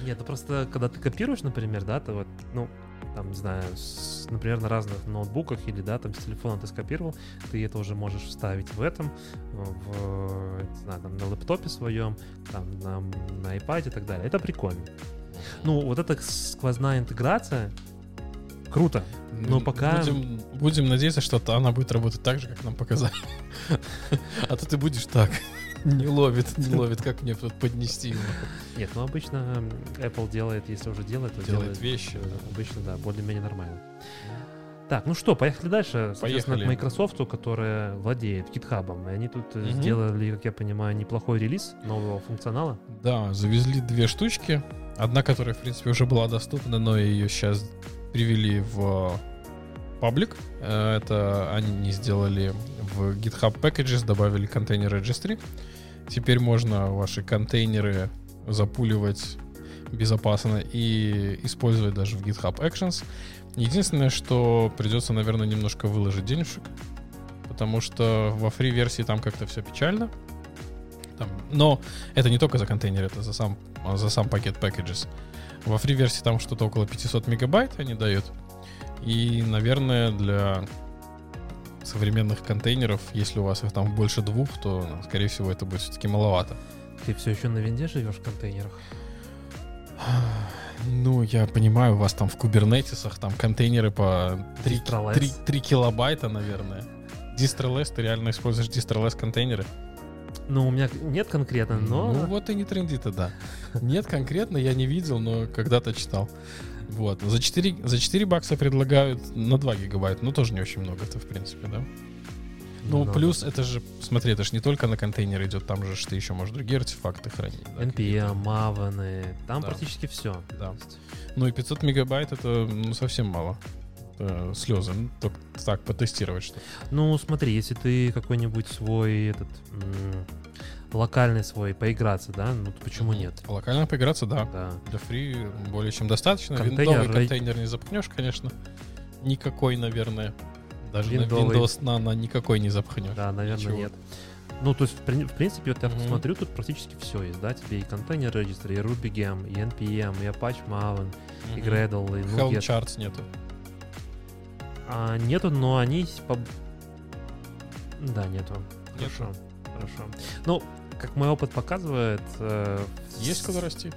Нет, ну просто когда ты копируешь, например, да, то вот, ну, там, не знаю, с, например, на разных ноутбуках или, да, там, с телефона ты скопировал, ты это уже можешь вставить в этом, в, не знаю, там, на лэптопе своем, там, на, на iPad и так далее. Это прикольно. Ну, вот эта сквозная интеграция, круто. Но пока... Будем, будем надеяться, что она будет работать так же, как нам показали. А то ты будешь так. Не ловит, не ловит, как мне тут поднести его. Нет, ну обычно Apple делает, если уже делает, то Делает делает, вещи, э, обычно, да, более-менее нормально. Так, ну что, поехали дальше. Соответственно, Поехали. к Microsoft, которая владеет GitHub. И они тут э, Мгм. сделали, как я понимаю, неплохой релиз нового функционала. Да, завезли две штучки. Одна, которая, в принципе, уже была доступна, но ее сейчас привели в паблик. Э, Это они сделали в GitHub Packages, добавили контейнер registry. Теперь можно ваши контейнеры запуливать безопасно и использовать даже в GitHub Actions. Единственное, что придется, наверное, немножко выложить денежек, потому что во фри-версии там как-то все печально. Там, но это не только за контейнер, это за сам, за сам пакет packages. Во фри-версии там что-то около 500 мегабайт они дают. И, наверное, для современных контейнеров, если у вас их там больше двух, то, ну, скорее всего, это будет все-таки маловато. Ты все еще на винде живешь в контейнерах? Ну, я понимаю, у вас там в кубернетисах там контейнеры по 3, Distroless. 3, 3 килобайта, наверное. Distroless, ты реально используешь Distroless контейнеры? Ну, у меня нет конкретно, но... Ну вот и не тренди тогда. Нет, конкретно я не видел, но когда-то читал. Вот. За 4, за 4 бакса предлагают на 2 гигабайта. Ну, тоже не очень много это, в принципе, да? Ну, много. плюс это же, смотри, это же не только на контейнер идет, там же ты еще можешь другие артефакты хранить. да, NPM, Maven, там Да. практически все. Да. Ну и 500 мегабайт это ну, совсем мало. Это слезы. Ну, только так потестировать что. Ну, смотри, если ты какой-нибудь свой этот локальный свой поиграться, да, ну почему нет? Локально поиграться, да. Да. Для фри более чем достаточно. Контейнер, Виндовый контейнер не запхнешь, конечно. Никакой, наверное. Даже Виндовый. на Windows Nano никакой не запхнешь. Да, наверное, Ничего. нет. Ну, то есть, в, при- в принципе, вот я Мгм. посмотрю, тут практически все есть, да, тебе и контейнер регистр, и RubyGem, и NPM, и Apache Maven, и Мгм. Gradle, и Helm Nuget. Charts нету. А, нету, но они по- Да, нету. Нету. Хорошо, хорошо. Ну, как мой опыт показывает... э, Есть куда расти?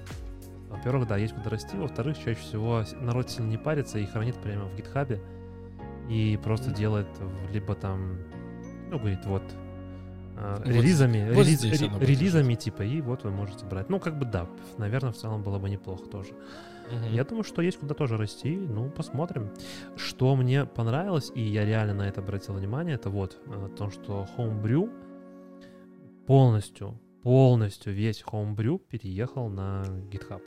Во-первых, да, есть куда расти. Во-вторых, чаще всего народ сильно не парится и хранит прямо в гитхабе. И просто Мгм. делает либо там, ну, говорит, вот, а, Вот- релизами, вот релиз- ре- релизами типа, и вот вы можете брать. Ну, как бы да, наверное, в целом было бы неплохо тоже. Я думаю, что есть куда тоже расти. Ну, посмотрим. Что мне понравилось, и я реально на это обратил внимание, это вот э, то, что Homebrew полностью, полностью весь Homebrew переехал на GitHub.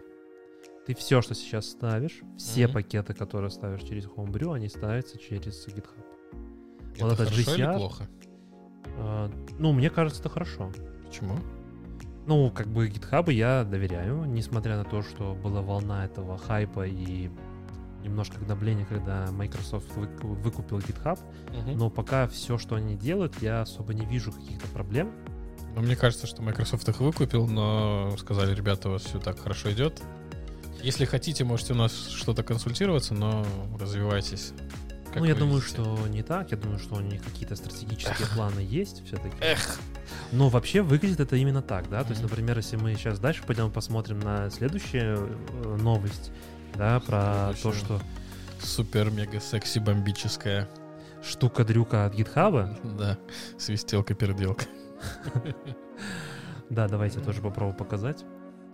Ты все, что сейчас ставишь, все Мгм. пакеты, которые ставишь через Homebrew, они ставятся через GitHub. Это вот этот хорошо или GCR? плохо? Э, ну, мне кажется, это хорошо. Почему? Ну, как бы GitHub я доверяю, несмотря на то, что была волна этого хайпа и немножко гнобления, когда Microsoft вы- выкупил GitHub. Мгм. Но пока все, что они делают, я особо не вижу каких-то проблем. Но мне кажется, что Microsoft их выкупил, но сказали, ребята, у вас все так хорошо идет. Если хотите, можете у нас что-то консультироваться, но развивайтесь. как ну, я думаю, видите. что не так. Я думаю, что у них какие-то стратегические планы есть все-таки. Эх! Но вообще выглядит это именно так, да. То есть, например, если мы сейчас дальше пойдем посмотрим на следующую э, новость, да, про то, что Супер-мега-секси-бомбическая. штука-дрюка от GitHub. Да, свистелка-переделка. Да, давайте тоже попробую показать.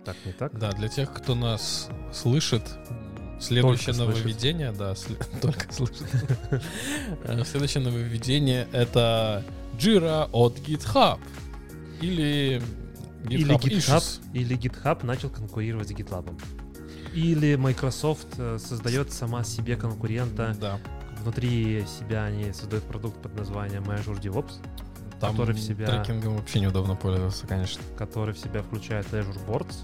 Так, не так. Да, для тех, кто нас слышит, следующее Только слышит. нововведение, да, сле- только слышит. Э, Следующее нововведение — это Jira от GitHub. Или Или GitHub GitHub, Issues. или GitHub начал конкурировать с GitLab. Или Microsoft э, создает сама себе конкурента. Да. Внутри себя они создают продукт под названием Azure DevOps, Там Который в себя- трекингом вообще неудобно пользоваться, конечно. который в себя включает Azure Boards.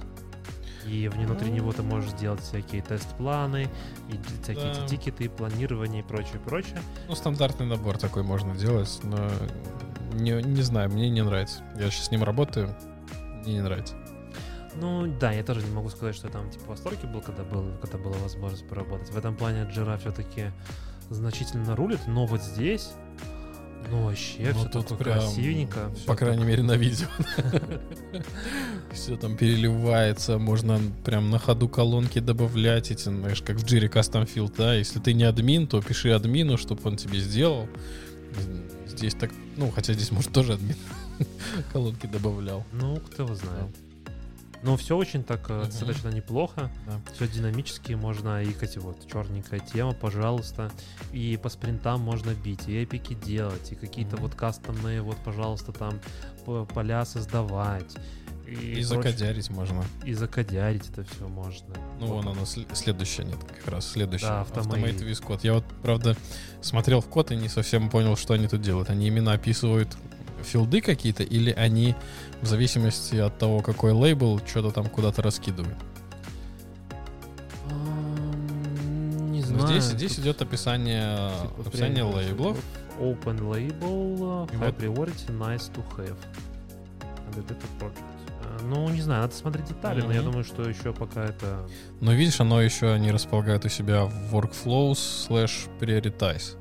И внутри него ты можешь сделать всякие тест-планы, и всякие Да. тикеты, планирование и прочее, прочее. Ну, стандартный набор такой можно делать, но Не, не знаю, мне не нравится. Я сейчас с ним работаю, мне не нравится. Ну да, я тоже не могу сказать, что я там типа в восторге был, когда, был, когда была возможность поработать. В этом плане Jira все-таки значительно рулит, но вот здесь, ну вообще, Ну, все тут тут прям, красивенько. всё По крайней так- мере, на видео. Все там переливается, можно прям на ходу колонки добавлять эти, знаешь, как в Jira Custom Field, да, если ты не админ, то пиши админу, чтобы он тебе сделал. Здесь так, ну, хотя здесь, может, тоже админ колонки добавлял. Ну, кто его знает. Но все очень так Мгм. достаточно неплохо. Да. Все динамически можно и кстати, вот черненькая тема, пожалуйста. И по спринтам можно бить, и эпики делать, и какие-то Мгм. вот кастомные, вот, пожалуйста, там поля создавать. И, И закодярить можно. И закодярить это все можно. Ну, Вот вон оно, сле- следующее, нет, как раз следующее. Да, автомейт. Автомейт виз код. Я вот, правда, смотрел в код и не совсем понял, что они тут делают. Они именно описывают филды какие-то, или они в зависимости от того, какой лейбл, что-то там куда-то раскидывают. Не Ну, знаю. здесь, здесь идет описание, типа описание лейблов. Open label, И high вот- priority, nice to have. Project. Э, Ну, не знаю, надо смотреть детали, но я думаю, что еще пока это... Но видишь, оно еще они располагают у себя в workflows slash prioritize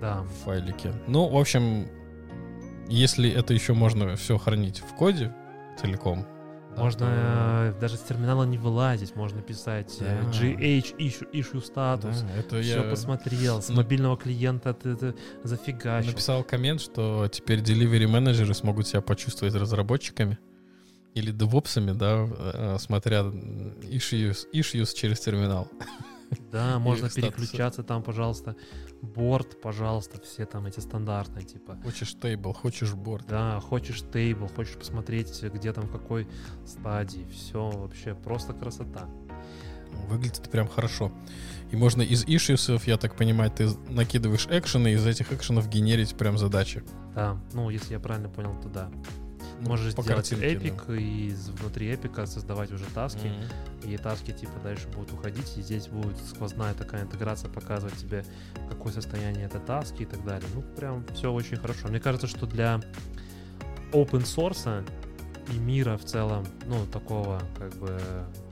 Да. в файлике. Ну, в общем, если это еще можно все хранить в коде целиком, да, Можно то- э, даже с терминала не вылазить, можно писать э, Да. GH issue, issue status. Да, это Все я посмотрел, с мобильного клиента ты, ты зафигачил. написал коммент, что теперь delivery менеджеры смогут себя почувствовать разработчиками или девопсами, да, э, смотря issues, issues через терминал. Да, можно переключаться там, пожалуйста, борт, пожалуйста, все там эти стандартные, типа. Хочешь тейбл, хочешь борт. Да, хочешь тейбл, хочешь посмотреть, где там в какой стадии. Все вообще просто красота. Выглядит прям хорошо. И можно из issues, я так понимаю, ты накидываешь экшены, и из этих экшенов генерить прям задачи. Да, ну, если я правильно понял, то да. Ну, Можешь по сделать картинке, эпик и из- внутри эпика создавать уже да. таски. Мгм. И таски типа дальше будут уходить, и здесь будет сквозная такая интеграция показывать тебе, какое состояние это таски и так далее. Ну, прям все очень хорошо. Мне кажется, что для open source и мира в целом, ну, такого, как бы,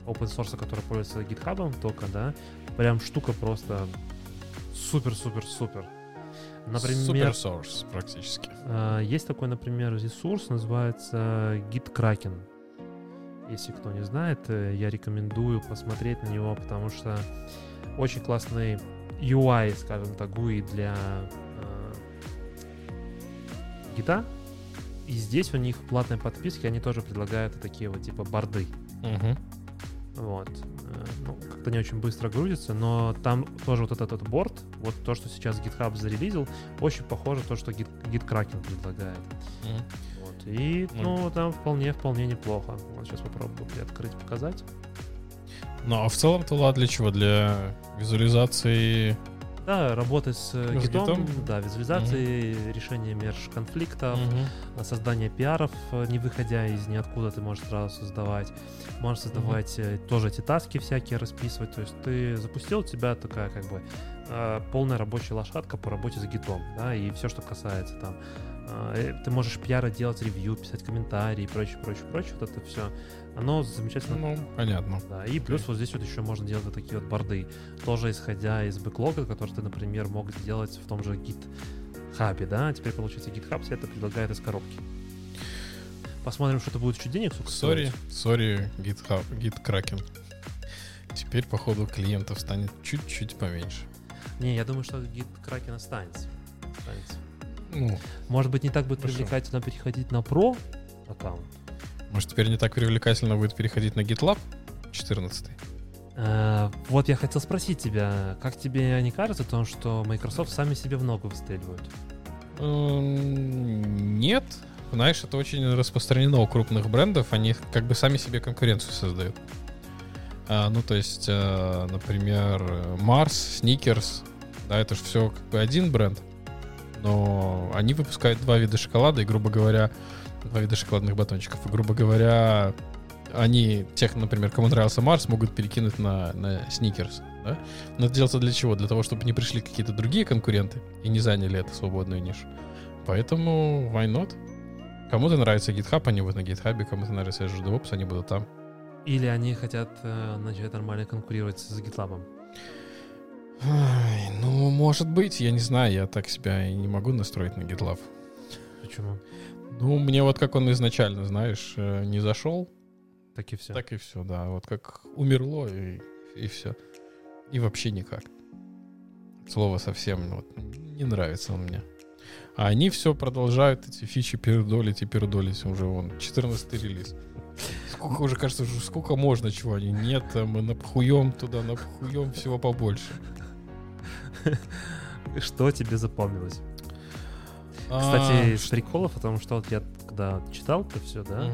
open source, который пользуется GitHub только, да, прям штука просто супер-супер-супер. Например, source практически. э, есть такой, например, ресурс, называется GitKraken. Если кто не знает, э, я рекомендую посмотреть на него, потому что очень классный UI, скажем так, GUI для э, гита. И здесь у них в платной подписке они тоже предлагают такие вот типа борды. Мгм. Вот. Э, Ну, как-то не очень быстро грузится, но там тоже вот этот вот борт, вот то, что сейчас GitHub зарелизил, очень похоже то, что Git, GitKraken предлагает. Мгм. Вот. И, Ну. ну, там вполне-вполне неплохо. Вот сейчас попробую приоткрыть, показать. Ну, а в целом-то ладно для чего? Для визуализации Да, работать с э, с гитом, да, визуализации, решение мерж-конфликтов, Мгм. а, создание пиаров, э, не выходя из ниоткуда, ты можешь сразу создавать. Можешь создавать э, тоже эти таски всякие расписывать. То есть ты запустил, у тебя такая как бы э, полная рабочая лошадка по работе с гитом, да, и все, что касается там. э, Ты можешь пиары делать, ревью, писать комментарии и прочее, прочее, прочее. Вот это все. Оно замечательно Ну, понятно. Да, и плюс вот здесь вот еще можно делать вот такие вот борды, тоже исходя из бэклога, который ты, например, мог сделать в том же GitHub, да, теперь получается GitHub себе это предлагает из коробки. Посмотрим, что это будет еще денег, сколько Сори, сори, GitHub, GitKraken. Теперь, походу, клиентов станет чуть-чуть поменьше. Не, я думаю, что GitKraken останется. останется. Ну, Может быть, не так будет Хорошо. привлекательно переходить на Pro аккаунт. Может, теперь не так привлекательно будет переходить на GitLab 14 Э, вот я хотел спросить тебя, как тебе не кажется о том, что Microsoft сами себе в ногу выстреливают? Нет. Знаешь, это очень распространено у крупных брендов. Они как бы сами себе конкуренцию создают. А, ну, то есть, э, например, Mars, Snickers, да, это же все как бы один бренд. Но они выпускают два вида шоколада, и, грубо говоря, два вида шоколадных батончиков. И, грубо говоря, они, тех, например, кому нравился Марс, могут перекинуть на, на Snickers. Да? Но это делается для чего? Для того, чтобы не пришли какие-то другие конкуренты и не заняли эту свободную нишу. Поэтому why not? Кому-то нравится GitHub, они будут на GitHub, кому-то нравится Azure DevOps, они будут там. Или они хотят э, начать нормально конкурировать с GitLab. Ай, ну, может быть, я не знаю, я так себя и не могу настроить на GitLab. Почему? Ну, мне вот как он изначально, знаешь, э, не зашел, Так и все. так и все, да. Вот как умерло и, и все. И вообще никак. Слово совсем вот, не нравится он мне. А они все продолжают эти фичи пердолить и пердолить. Уже вон 14 релиз. Сколько уже, кажется, сколько можно, чего они нет, а мы напхуем туда, напхуем всего побольше. Что тебе запомнилось? А, Кстати, из приколов, потому что вот я когда читал это все, да,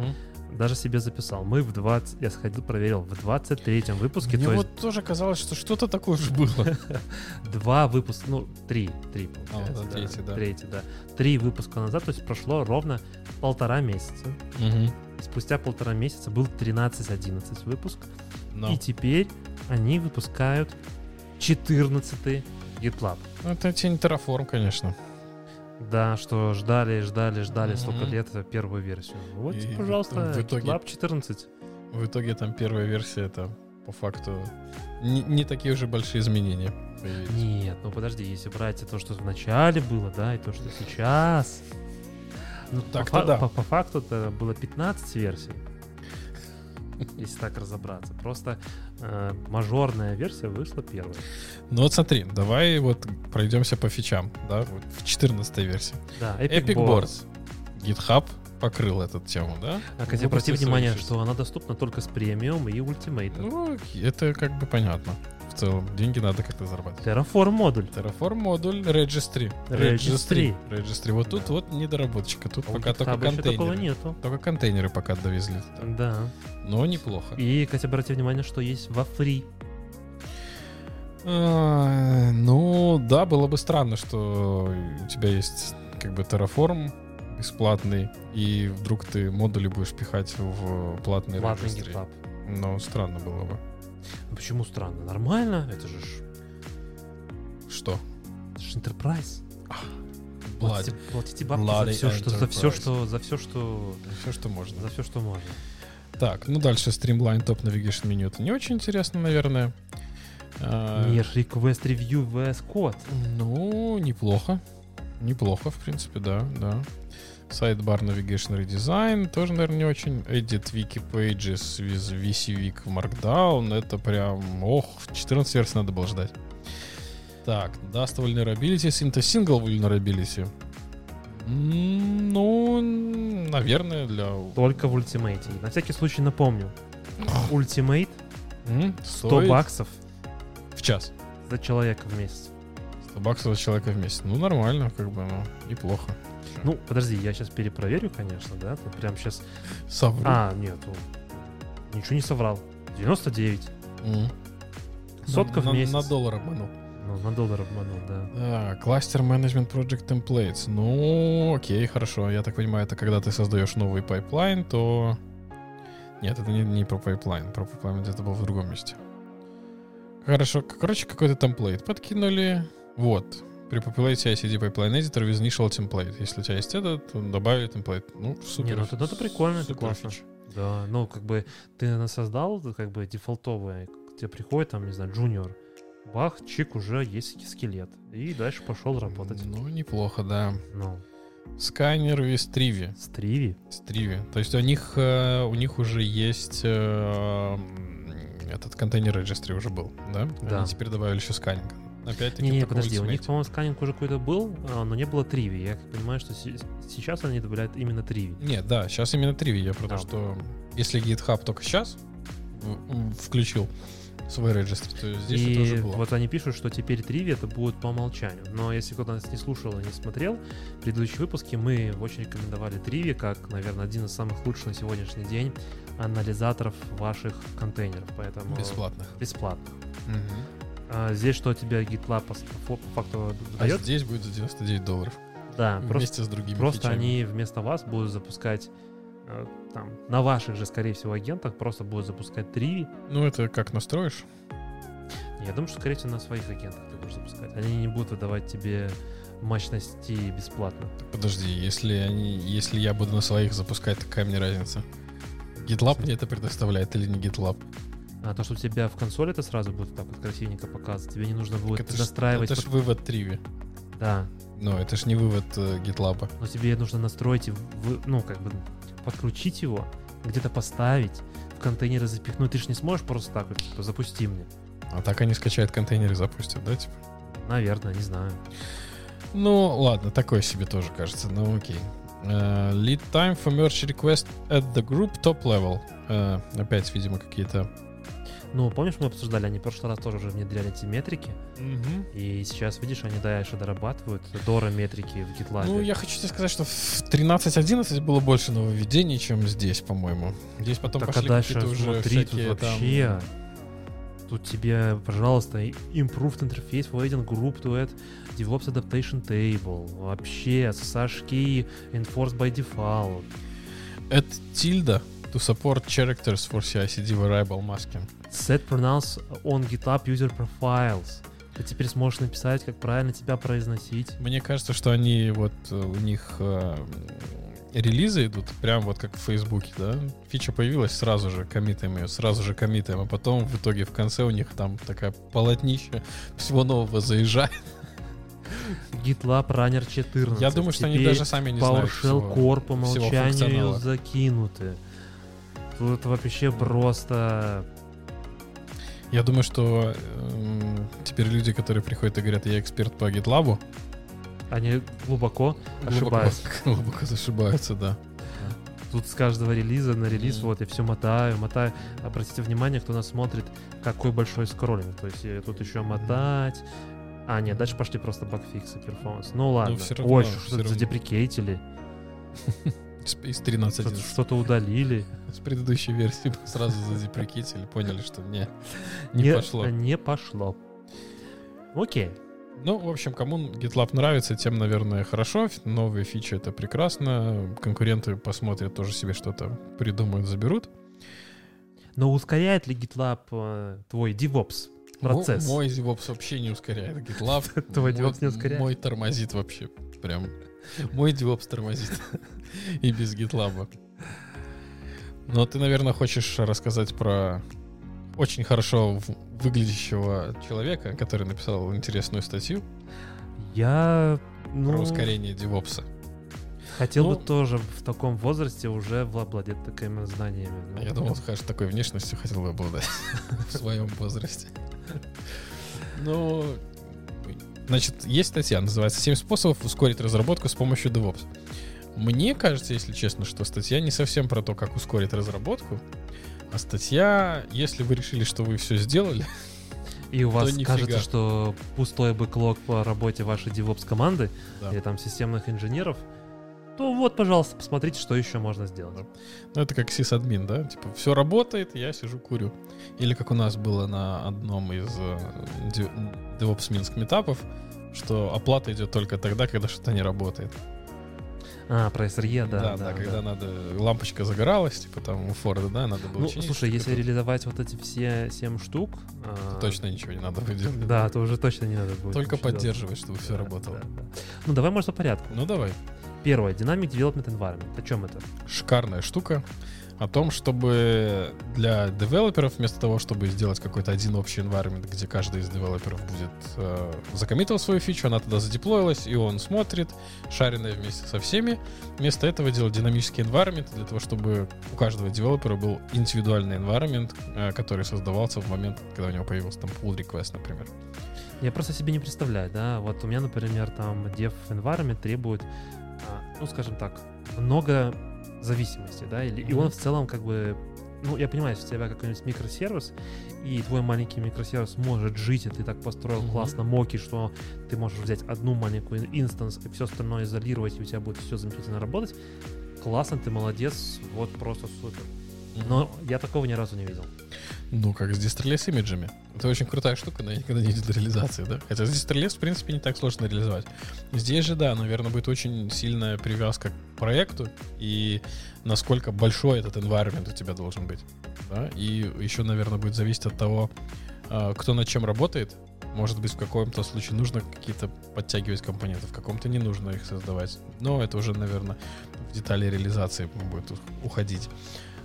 даже себе записал. Мы в 20... Я сходил, проверил. В 23-м выпуске, Мне то вот есть тоже казалось, что что-то такое же было. два выпуска, ну, три, три, получается. да, третий, да. Третий, да. Три выпуска назад, то есть прошло ровно полтора месяца. И спустя полтора месяца был 13-11 выпуск. Но. И теперь они выпускают 14-й GitLab. Ну, Это тень Terraform, конечно. Да, что ждали, ждали, ждали столько Мгм. лет первую версию. Вот, И пожалуйста, в итоге- GitLab 14. В итоге там первая версия, это по факту не, не такие уже большие изменения. появились. Нет, ну подожди, если брать то, что в начале было, да, и то, что сейчас. Ну, Так-то по, да. по, по факту это было 15 версий. Если так разобраться. Просто э, мажорная версия вышла первой. Ну вот смотри, давай вот пройдемся по фичам, да, вот в 14 версии. Да, Epic, Epic, Boards. GitHub покрыл эту тему, да? А, кстати, обрати внимание, что она доступна только с премиум и ультимейтом. Ну, это как бы понятно. В целом, деньги надо как-то зарабатывать. Terraform модуль. Terraform модуль Registry. Registry. Registry. Вот тут вот недоработочка. Тут А пока только еще такого контейнеры. нету. Только контейнеры пока довезли. Да. Но неплохо. И, кстати, обрати внимание, что есть во фри. А, Ну, да, было бы странно, что у тебя есть как бы Terraform бесплатный, и вдруг ты модули будешь пихать в платный Платный registry. GitLab. Ну, странно было бы. Ну, Почему странно? Нормально? Это же Что? это ж Enterprise. Blood. Платите, платите бабки Bloody за все, что, за все, что, за все, что, Все, что можно. за все, что можно. Так, ну дальше Streamline Top Navigation меню. Это не очень интересно, наверное. А, Мир, request review vs код. Ну, неплохо. Неплохо, в принципе, да, да. Sidebar Navigation Redesign тоже, наверное, не очень. Edit Wiki Pages with VCVic Markdown. Это прям... Ох, 14 версий надо было ждать. Так, Dust Vulnerability, Synta Single Vulnerability. Ну, наверное, для... Только в Ultimate. На всякий случай напомню. Ultimate М, 100 стоит баксов В час. за человека в месяц. 100 баксов за человека в месяц. Ну, нормально, как бы, ну, неплохо. Ну, подожди, я сейчас перепроверю, конечно, да? Тут прям сейчас... Совру. А, нет, ну, ничего не соврал. 99. М. Сотка на, в месяц. На, на доллар обманул. Ну, на доллар обманул, да. Так, Cluster Management Project Templates. Ну, окей, хорошо. Я так понимаю, это когда ты создаешь новый пайплайн, то... Нет, это не, не про пайплайн. Про пайплайн где-то был в другом месте. Хорошо. Короче, какой-то template подкинули. Вот. Pre-populate CI/CD Pipeline Editor with Initial Template. Если у тебя есть этот, то добавили template. Ну, супер. Не, ну это, это прикольно, это классно. фич. Да, ну, как бы ты создал, как бы дефолтовое, к тебе приходит там, не знаю, джуниор, бах, чик, уже есть скелет. И дальше пошел работать. Ну, неплохо, да. Ну, Scanner with Trivy. с Trivy. С Trivy. То есть у них, э, у них уже есть э, этот контейнер registry уже был, да? Да. Они теперь добавили еще scanning. Опять-таки Не, не, подожди, у них, по-моему, сканинг уже какой-то был, а, но не было Trivy. Я понимаю, что се- сейчас они добавляют именно Trivy. Нет, да, сейчас именно Trivy. Я про то, А. что если GitHub только сейчас включил свой registry, то здесь это и уже было. вот они пишут, что теперь Триви это будет по умолчанию. Но если кто-то нас не слушал и не смотрел, в предыдущие выпуски мы очень рекомендовали Триви как, наверное, один из самых лучших на сегодняшний день анализаторов ваших контейнеров. Поэтому Бесплатных. бесплатно. Мгм. А здесь что тебе GitLab по, факту А дает? здесь будет за 99 долларов. Да, просто, Вместе с другими просто фичами. они вместо вас будут запускать э, там, на ваших же, скорее всего, агентах просто будут запускать Триви. Ну, это как настроишь? Я думаю, что, скорее всего, на своих агентах ты будешь запускать. Они не будут выдавать тебе мощностей бесплатно. Подожди, если, они, если я буду на своих запускать, какая мне разница? GitLab мне это предоставляет или не GitLab? А то, что у тебя в консоли это сразу будет так вот красивенько показывать, тебе не нужно будет это настраивать. Ж, это под... вывод Триви. Да. Но это ж не вывод э, GitLab. Но тебе нужно настроить, в, ну, как бы подключить его, где-то поставить, в контейнеры запихнуть. Ты же не сможешь просто так вот, типа, запусти мне. А так они скачают контейнеры и запустят, да, типа? Наверное, не знаю. Ну, ладно, такое себе тоже кажется, ну окей. Uh, lead time for merge request at the group top level. Uh, опять, видимо, какие-то... Ну, помнишь, мы обсуждали, они в прошлый раз тоже уже внедряли эти метрики. Mm-hmm. И сейчас, видишь, они дальше дорабатывают Дора метрики в GitLab. Ну, я хочу тебе сказать, что в 13.11 было больше нововведений, чем здесь, по-моему. Здесь потом так, пошли а дальше какие-то уже смотри, всякие тут вообще... Тут тебе, пожалуйста, improved interface for adding group to add DevOps adaptation table. Вообще, SSH key enforced by default. Add tilde to support characters for CI/CD variable masking. Set pronounce on GitHub user profiles. Ты теперь сможешь написать, как правильно тебя произносить. Мне кажется, что они вот э, у них э, релизы идут прям вот как в Фейсбуке, да? Фича появилась, сразу же коммитаем ее, сразу же коммитаем, а потом в итоге в конце у них там такая полотнища всего нового заезжает. GitLab Runner 14. Я думаю, что они даже сами не знают PowerShell Core по умолчанию закинуты. Тут вообще просто... Я думаю, что эм, теперь люди, которые приходят и говорят, я эксперт по GitLab, Они глубоко глубоко, ошибаются. глубоко ошибаются, да. Тут с каждого релиза на релиз Мгм. вот я все мотаю, мотаю. Обратите внимание, кто нас смотрит, какой большой скроллинг. То есть э, тут еще мотать. А, нет, дальше пошли просто багфиксы, перформанс. Ну ладно. всё равно, Ой, что-то задеприкейтили, Из из 13.11. что-то, удалили. С предыдущей версии мы сразу задеприкетили, поняли, что не, не, пошло. Не пошло. Окей. Ну, в общем, кому GitLab нравится, тем, наверное, хорошо. Новые фичи — это прекрасно. Конкуренты посмотрят, тоже себе что-то придумают, заберут. Но ускоряет ли GitLab э, твой DevOps процесс? Мо- Мой DevOps вообще не ускоряет GitLab. Твой Мой- DevOps не ускоряет? Мой тормозит вообще. Прям. Мой DevOps тормозит. И без GitLab. Но ты, наверное, хочешь рассказать про очень хорошо выглядящего человека, который написал интересную статью Я ну, про ускорение DevOps. хотел Ну- бы тоже в таком возрасте уже владеть такими знаниями. Ну, Я думал, скажешь, такой внешностью хотел бы обладать в своем возрасте. Ну, значит, есть статья, называется «7 способов ускорить разработку с помощью DevOps». Мне кажется, если честно, что статья не совсем про то, как ускорить разработку, а статья, если вы решили, что вы все сделали, И у вас нифига. кажется, что пустой бэклог по работе вашей DevOps команды Да. или там системных инженеров, то вот, пожалуйста, посмотрите, что еще можно сделать. ну это как сисадмин, да? Типа, все работает, я сижу курю. Или как у нас было на одном из э, DevOps Минск метапов, что оплата идет только тогда, когда что-то не работает. А, про SRE, да. Да, да, когда надо, лампочка загоралась, типа там у Форда, да, надо было Ну, чинить, слушай, если что-то, реализовать вот эти все 7 штук... а, точно ничего не надо будет делать. Да, то уже точно не надо будет. Только делать. поддерживать, чтобы все Да, работало. да, да. Ну, давай, может, по порядку. Ну давай. Первое. Dynamic Development Environment. О чем это? Шикарная штука о том, чтобы для девелоперов, вместо того, чтобы сделать какой-то один общий environment, где каждый из девелоперов будет э, закоммитил свою фичу, она туда задеплоилась, и он смотрит, шаренная вместе со всеми. Вместо этого делать динамический environment для того, чтобы у каждого девелопера был индивидуальный environment, э, который создавался в момент, когда у него появился там pull request, например. Я просто себе не представляю, да. Вот у меня, например, там Dev Environment требует, а, ну, скажем так, много зависимости, да, или, и он в целом как бы, ну, я понимаю, если у тебя какой-нибудь микросервис, и твой маленький микросервис может жить, и ты так построил Мгм. классно моки, что ты можешь взять одну маленькую инстанс и все остальное изолировать, и у тебя будет все замечательно работать, классно, ты молодец, вот просто супер. Но я такого ни разу не видел. Ну, как с Distress с имиджами. Это очень крутая штука, но я никогда не видел реализации, да? Хотя с Distress, в принципе, не так сложно реализовать. Здесь же, да, наверное, будет очень сильная привязка к проекту и насколько большой этот environment у тебя должен быть. Да? И еще, наверное, будет зависеть от того, а, кто над чем работает. Может быть, в каком-то случае нужно какие-то подтягивать компоненты, в каком-то не нужно их создавать. Но это уже, наверное, в детали реализации будет уходить.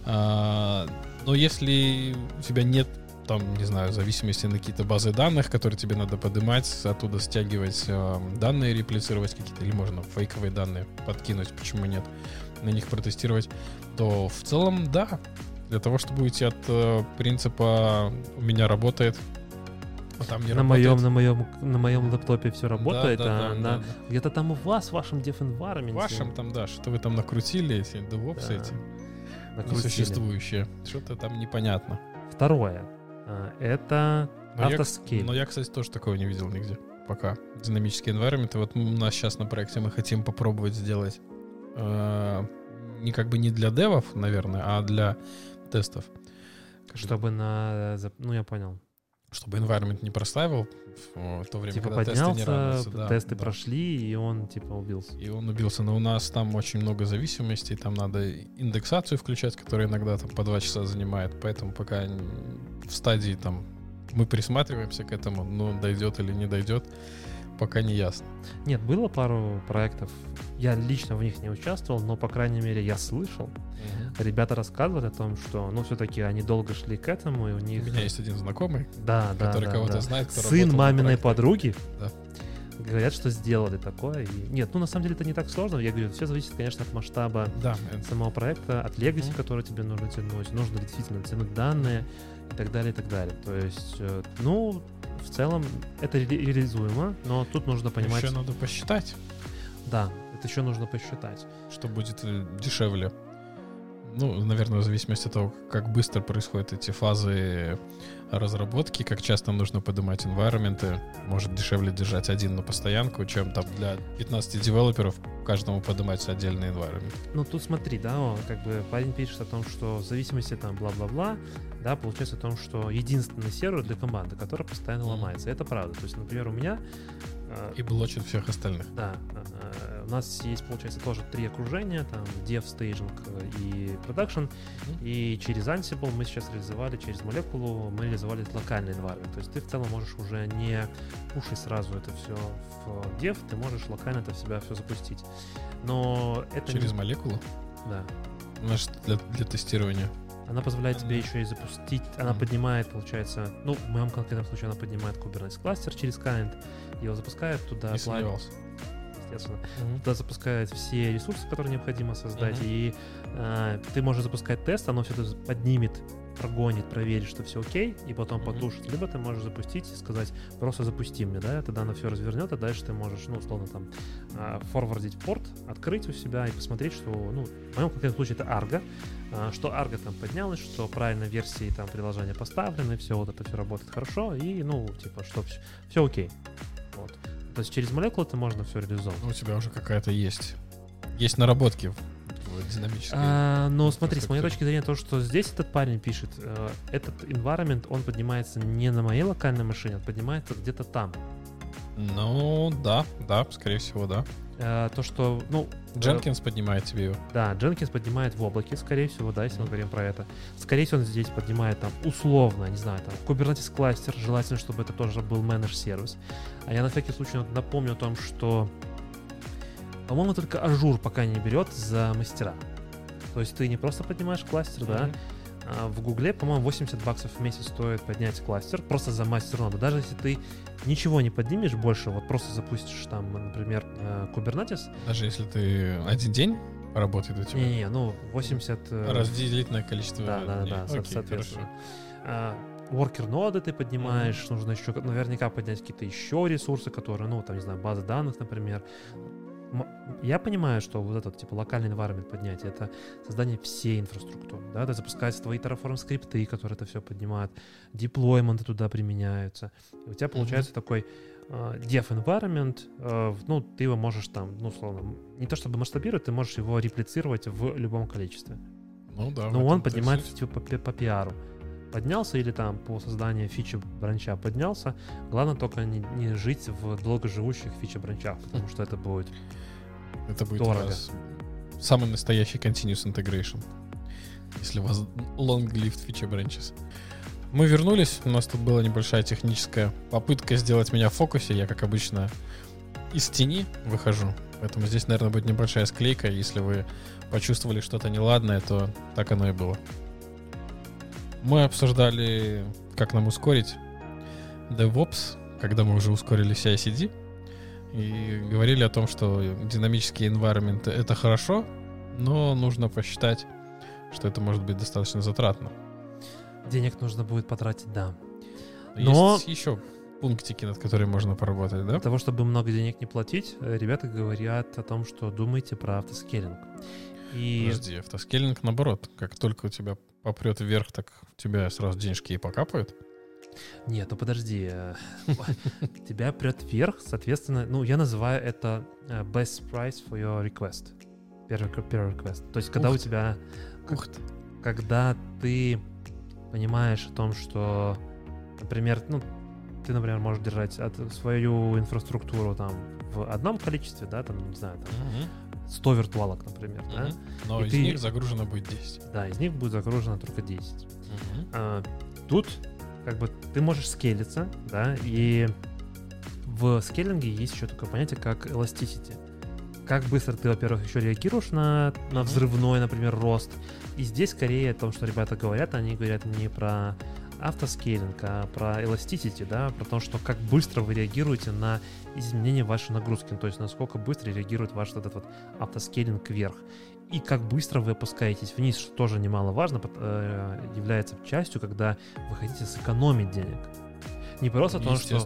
А, но если у тебя нет там, не знаю, в зависимости на какие-то базы данных, которые тебе надо поднимать, оттуда стягивать э, данные, реплицировать какие-то, или можно фейковые данные подкинуть, почему нет, на них протестировать, то в целом, да, для того, чтобы уйти от э, принципа «у меня работает», а там не на моем, на моем, на моем лэптопе все работает, да, да, а да, на, да, где-то там у вас, в вашем dev environment. Вашем там, да, что вы там накрутили, эти DevOps да. эти накрутили. несуществующие. Что-то там непонятно. Второе. А, это но автоскейл. Я, но я, кстати, тоже такого не видел нигде пока. Динамические environment. Вот у нас сейчас на проекте мы хотим попробовать сделать э, не как бы не для девов, наверное, а для тестов. Чтобы на... Ну, я понял. Чтобы environment не проставил в то время, типа когда поднялся, тесты не равнятся. Да, тесты да. прошли, и он типа убился. И он убился. Но у нас там очень много зависимостей, там надо индексацию включать, которая иногда там по два часа занимает. Поэтому пока в стадии там мы присматриваемся к этому, но дойдет или не дойдет, пока не ясно. Нет, было пару проектов. Я лично в них не участвовал, но, по крайней мере, я слышал. Угу. Ребята рассказывали о том, что, ну, все-таки они долго шли к этому, и у них... У меня есть один знакомый, да, который да, кого-то да. знает, кто Сын маминой подруги. Да. Говорят, что сделали такое. И... Нет, ну на самом деле это не так сложно. Я говорю, все зависит, конечно, от масштаба да, самого проекта, от легаси, mm-hmm. который тебе нужно тянуть. Нужно действительно тянуть данные и так далее, и так далее. То есть, э, ну, в целом это ре- реализуемо, но тут нужно понимать... Еще надо посчитать. Да, это еще нужно посчитать. Что будет э, дешевле. Ну, наверное, в зависимости от того, как быстро происходят эти фазы разработки, как часто нужно поднимать environment, может дешевле держать один на постоянку, чем там для 15 девелоперов каждому поднимается отдельный environment. Ну, тут смотри, да, как бы парень пишет о том, что в зависимости там бла-бла-бла, да, получается о том, что единственный сервер для команды, который постоянно mm-hmm. ломается. Это правда. То есть, например, у меня и блочит всех остальных. Да. А, у нас есть, получается, тоже три окружения, там Dev, Staging и Production. Mm-hmm. И через Ansible мы сейчас реализовали, через молекулу мы реализовали локальный environment. То есть ты в целом можешь уже не пушить сразу это все в Dev, ты можешь локально это в себя все запустить. Но это... Через не... молекулу? Да. Значит, для, для тестирования. Она позволяет тебе еще и запустить, она поднимает, получается, ну, в моем конкретном случае она поднимает Kubernetes кластер через Kind, его запускает туда. Не сомневался. Естественно. Mm-hmm. Туда запускает все ресурсы, которые необходимо создать, mm-hmm. и э, ты можешь запускать тест, оно все это поднимет прогонит, проверит, что все окей, и потом mm-hmm. потушит. Либо ты можешь запустить и сказать, просто запусти мне, да, тогда оно все развернет, а дальше ты можешь, ну, условно, там, а, форвардить порт, открыть у себя и посмотреть, что, ну, в моем конкретном случае это Argo, а, что Argo там поднялась, что правильно версии там приложения поставлены, все вот это все работает хорошо, и, ну, типа, что все, все окей. То есть через молекулу это можно все реализовать. Ну, у тебя уже какая-то есть. Есть наработки динамической. А, но смотри, с моей точки зрения, то, что здесь этот парень пишет, э, этот environment, он поднимается не на моей локальной машине, он поднимается где-то там. Ну, да, да, скорее всего, да. Э, то, что, ну... Jenkins э, поднимает тебе его. Да, Jenkins поднимает в облаке, скорее всего, да, если mm-hmm. мы говорим про это. Скорее всего, он здесь поднимает там условно, не знаю, там Kubernetes кластер, желательно, чтобы это тоже был managed сервис. А я на всякий случай напомню о том, что по-моему, только Azure пока не берет за мастера. То есть ты не просто поднимаешь кластер, mm-hmm. да, в Гугле, по-моему, 80 баксов в месяц стоит поднять кластер просто за мастер ноду. Даже если ты ничего не поднимешь больше, вот просто запустишь там, например, э, Kubernetes. Даже если ты один день работает у тебя? Не-не, ну 80... Э, Разделительное количество Да, да, да, Окей, соответственно. Хорошо. Worker ноды ты поднимаешь, mm-hmm. нужно еще наверняка поднять какие-то еще ресурсы, которые, ну, там, не знаю, базы данных, например я понимаю, что вот этот типа локальный environment поднять это создание всей инфраструктуры, да, это запускаются твои Terraform скрипты, которые это все поднимают, деплойменты туда применяются, и у тебя получается mm-hmm. такой uh, dev environment, uh, ну, ты его можешь там, ну, условно, не то чтобы масштабировать, ты можешь его реплицировать в любом количестве. Ну да. Но он поднимается типа по, по пиару поднялся или там по созданию фичи бранча поднялся. Главное только не, не жить в долгоживущих фичи бранчах, потому что это будет это будет дорого. самый настоящий continuous integration. Если у вас long-lived feature branches. Мы вернулись, у нас тут была небольшая техническая попытка сделать меня в фокусе. Я, как обычно, из тени выхожу. Поэтому здесь, наверное, будет небольшая склейка. Если вы почувствовали что-то неладное, то так оно и было. Мы обсуждали, как нам ускорить DevOps, когда мы уже ускорили CI-CD. И говорили о том, что динамические environment — это хорошо, но нужно посчитать, что это может быть достаточно затратно. Денег нужно будет потратить, да. Но- Есть еще пунктики, над которыми можно поработать, да? Для того, чтобы много денег не платить, ребята говорят о том, что думайте про автоскейлинг. И Подожди, автоскейлинг наоборот. Как только у тебя попрет вверх, так у тебя сразу денежки и покапают. Нет, ну подожди. э, Тебя прет вверх, соответственно, ну, я называю это э, best price for your request. Первый, первый request. То есть, когда Ух у тебя, Ух ты. когда ты понимаешь о том, что, например, ну, ты, например, можешь держать от- свою инфраструктуру там в одном количестве, да, там, не знаю, там Мгм. 100 виртуалок, например, да, Мгм. Но И из ты- них загружено будет 10. да, из них будет загружено только 10. Мгм. А, тут как бы ты можешь скейлиться, да, и в скейлинге есть еще такое понятие, как elasticity. Как быстро ты, во-первых, еще реагируешь на, на взрывной, например, рост. И здесь скорее о том, что ребята говорят, они говорят не про автоскейлинг, а про elasticity, да, про то, что как быстро вы реагируете на изменения вашей нагрузки, то есть насколько быстро реагирует ваш этот вот автоскейлинг вверх. И как быстро вы опускаетесь вниз, что тоже немаловажно, э, является частью, когда вы хотите сэкономить денег. Не просто то, что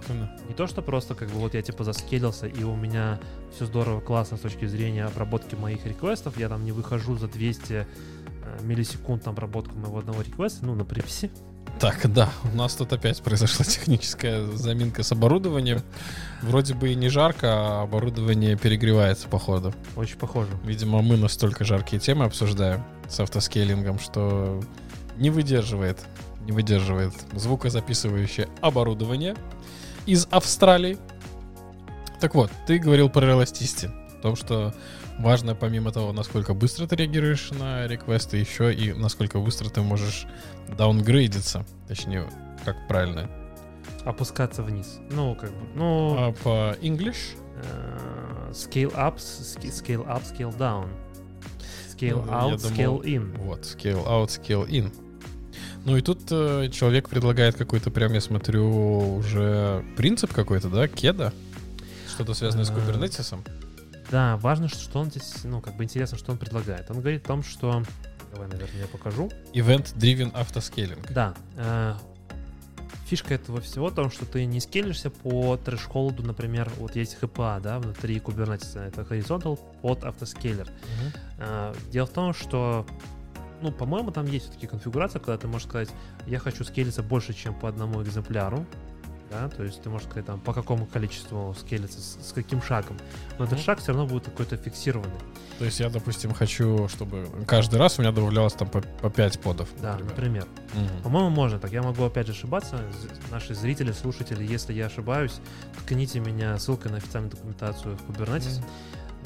не то, что просто как бы вот я типа заскелился, и у меня все здорово, классно с точки зрения обработки моих реквестов, я там не выхожу за 200 э, миллисекунд на обработку моего одного реквеста, ну, на приписи. Так, да, у нас тут опять произошла техническая заминка с оборудованием. Вроде бы и не жарко, а оборудование перегревается, походу. Очень похоже. Видимо, мы настолько жаркие темы обсуждаем с автоскейлингом, что не выдерживает, не выдерживает звукозаписывающее оборудование из Австралии. Так вот, ты говорил про эластичности, о том, что важно помимо того, насколько быстро ты реагируешь на реквесты, еще и насколько быстро ты можешь даунгрейдиться, точнее, как правильно. Опускаться вниз. Ну, как бы, ну, А по English э, scale up, scale up, scale down. Scale Ну, out, думал- scale in. Вот, scale out, scale in. Ну и тут э, человек предлагает какой-то, прям я смотрю, уже принцип какой-то, да, кеда? Что-то связанное с А, кубернетисом. Да, важно, что он здесь, ну, как бы интересно, что он предлагает. Он говорит о том, что... Давай, наверное, я покажу. Event-driven автоскейлинг. Да. э, фишка этого всего в том, что ты не скелишься по трэш-холду, например, вот есть HPA, да, внутри Kubernetes, это horizontal под автоскейлер. Э, Дело в том, что, ну, по-моему, там есть все-таки конфигурация, когда ты можешь сказать, я хочу скелиться больше, чем по одному экземпляру, да, то есть ты можешь сказать, там, по какому количеству скелиться, с, с каким шагом. Но этот шаг все равно будет какой-то фиксированный. То есть я, допустим, хочу, чтобы каждый раз у меня добавлялось там по, по 5 подов. Да, например. например. Мгм. По-моему, можно так. Я могу опять же ошибаться. Наши зрители, слушатели, если я ошибаюсь, ткните меня ссылкой на официальную документацию в Kubernetes. Мгм.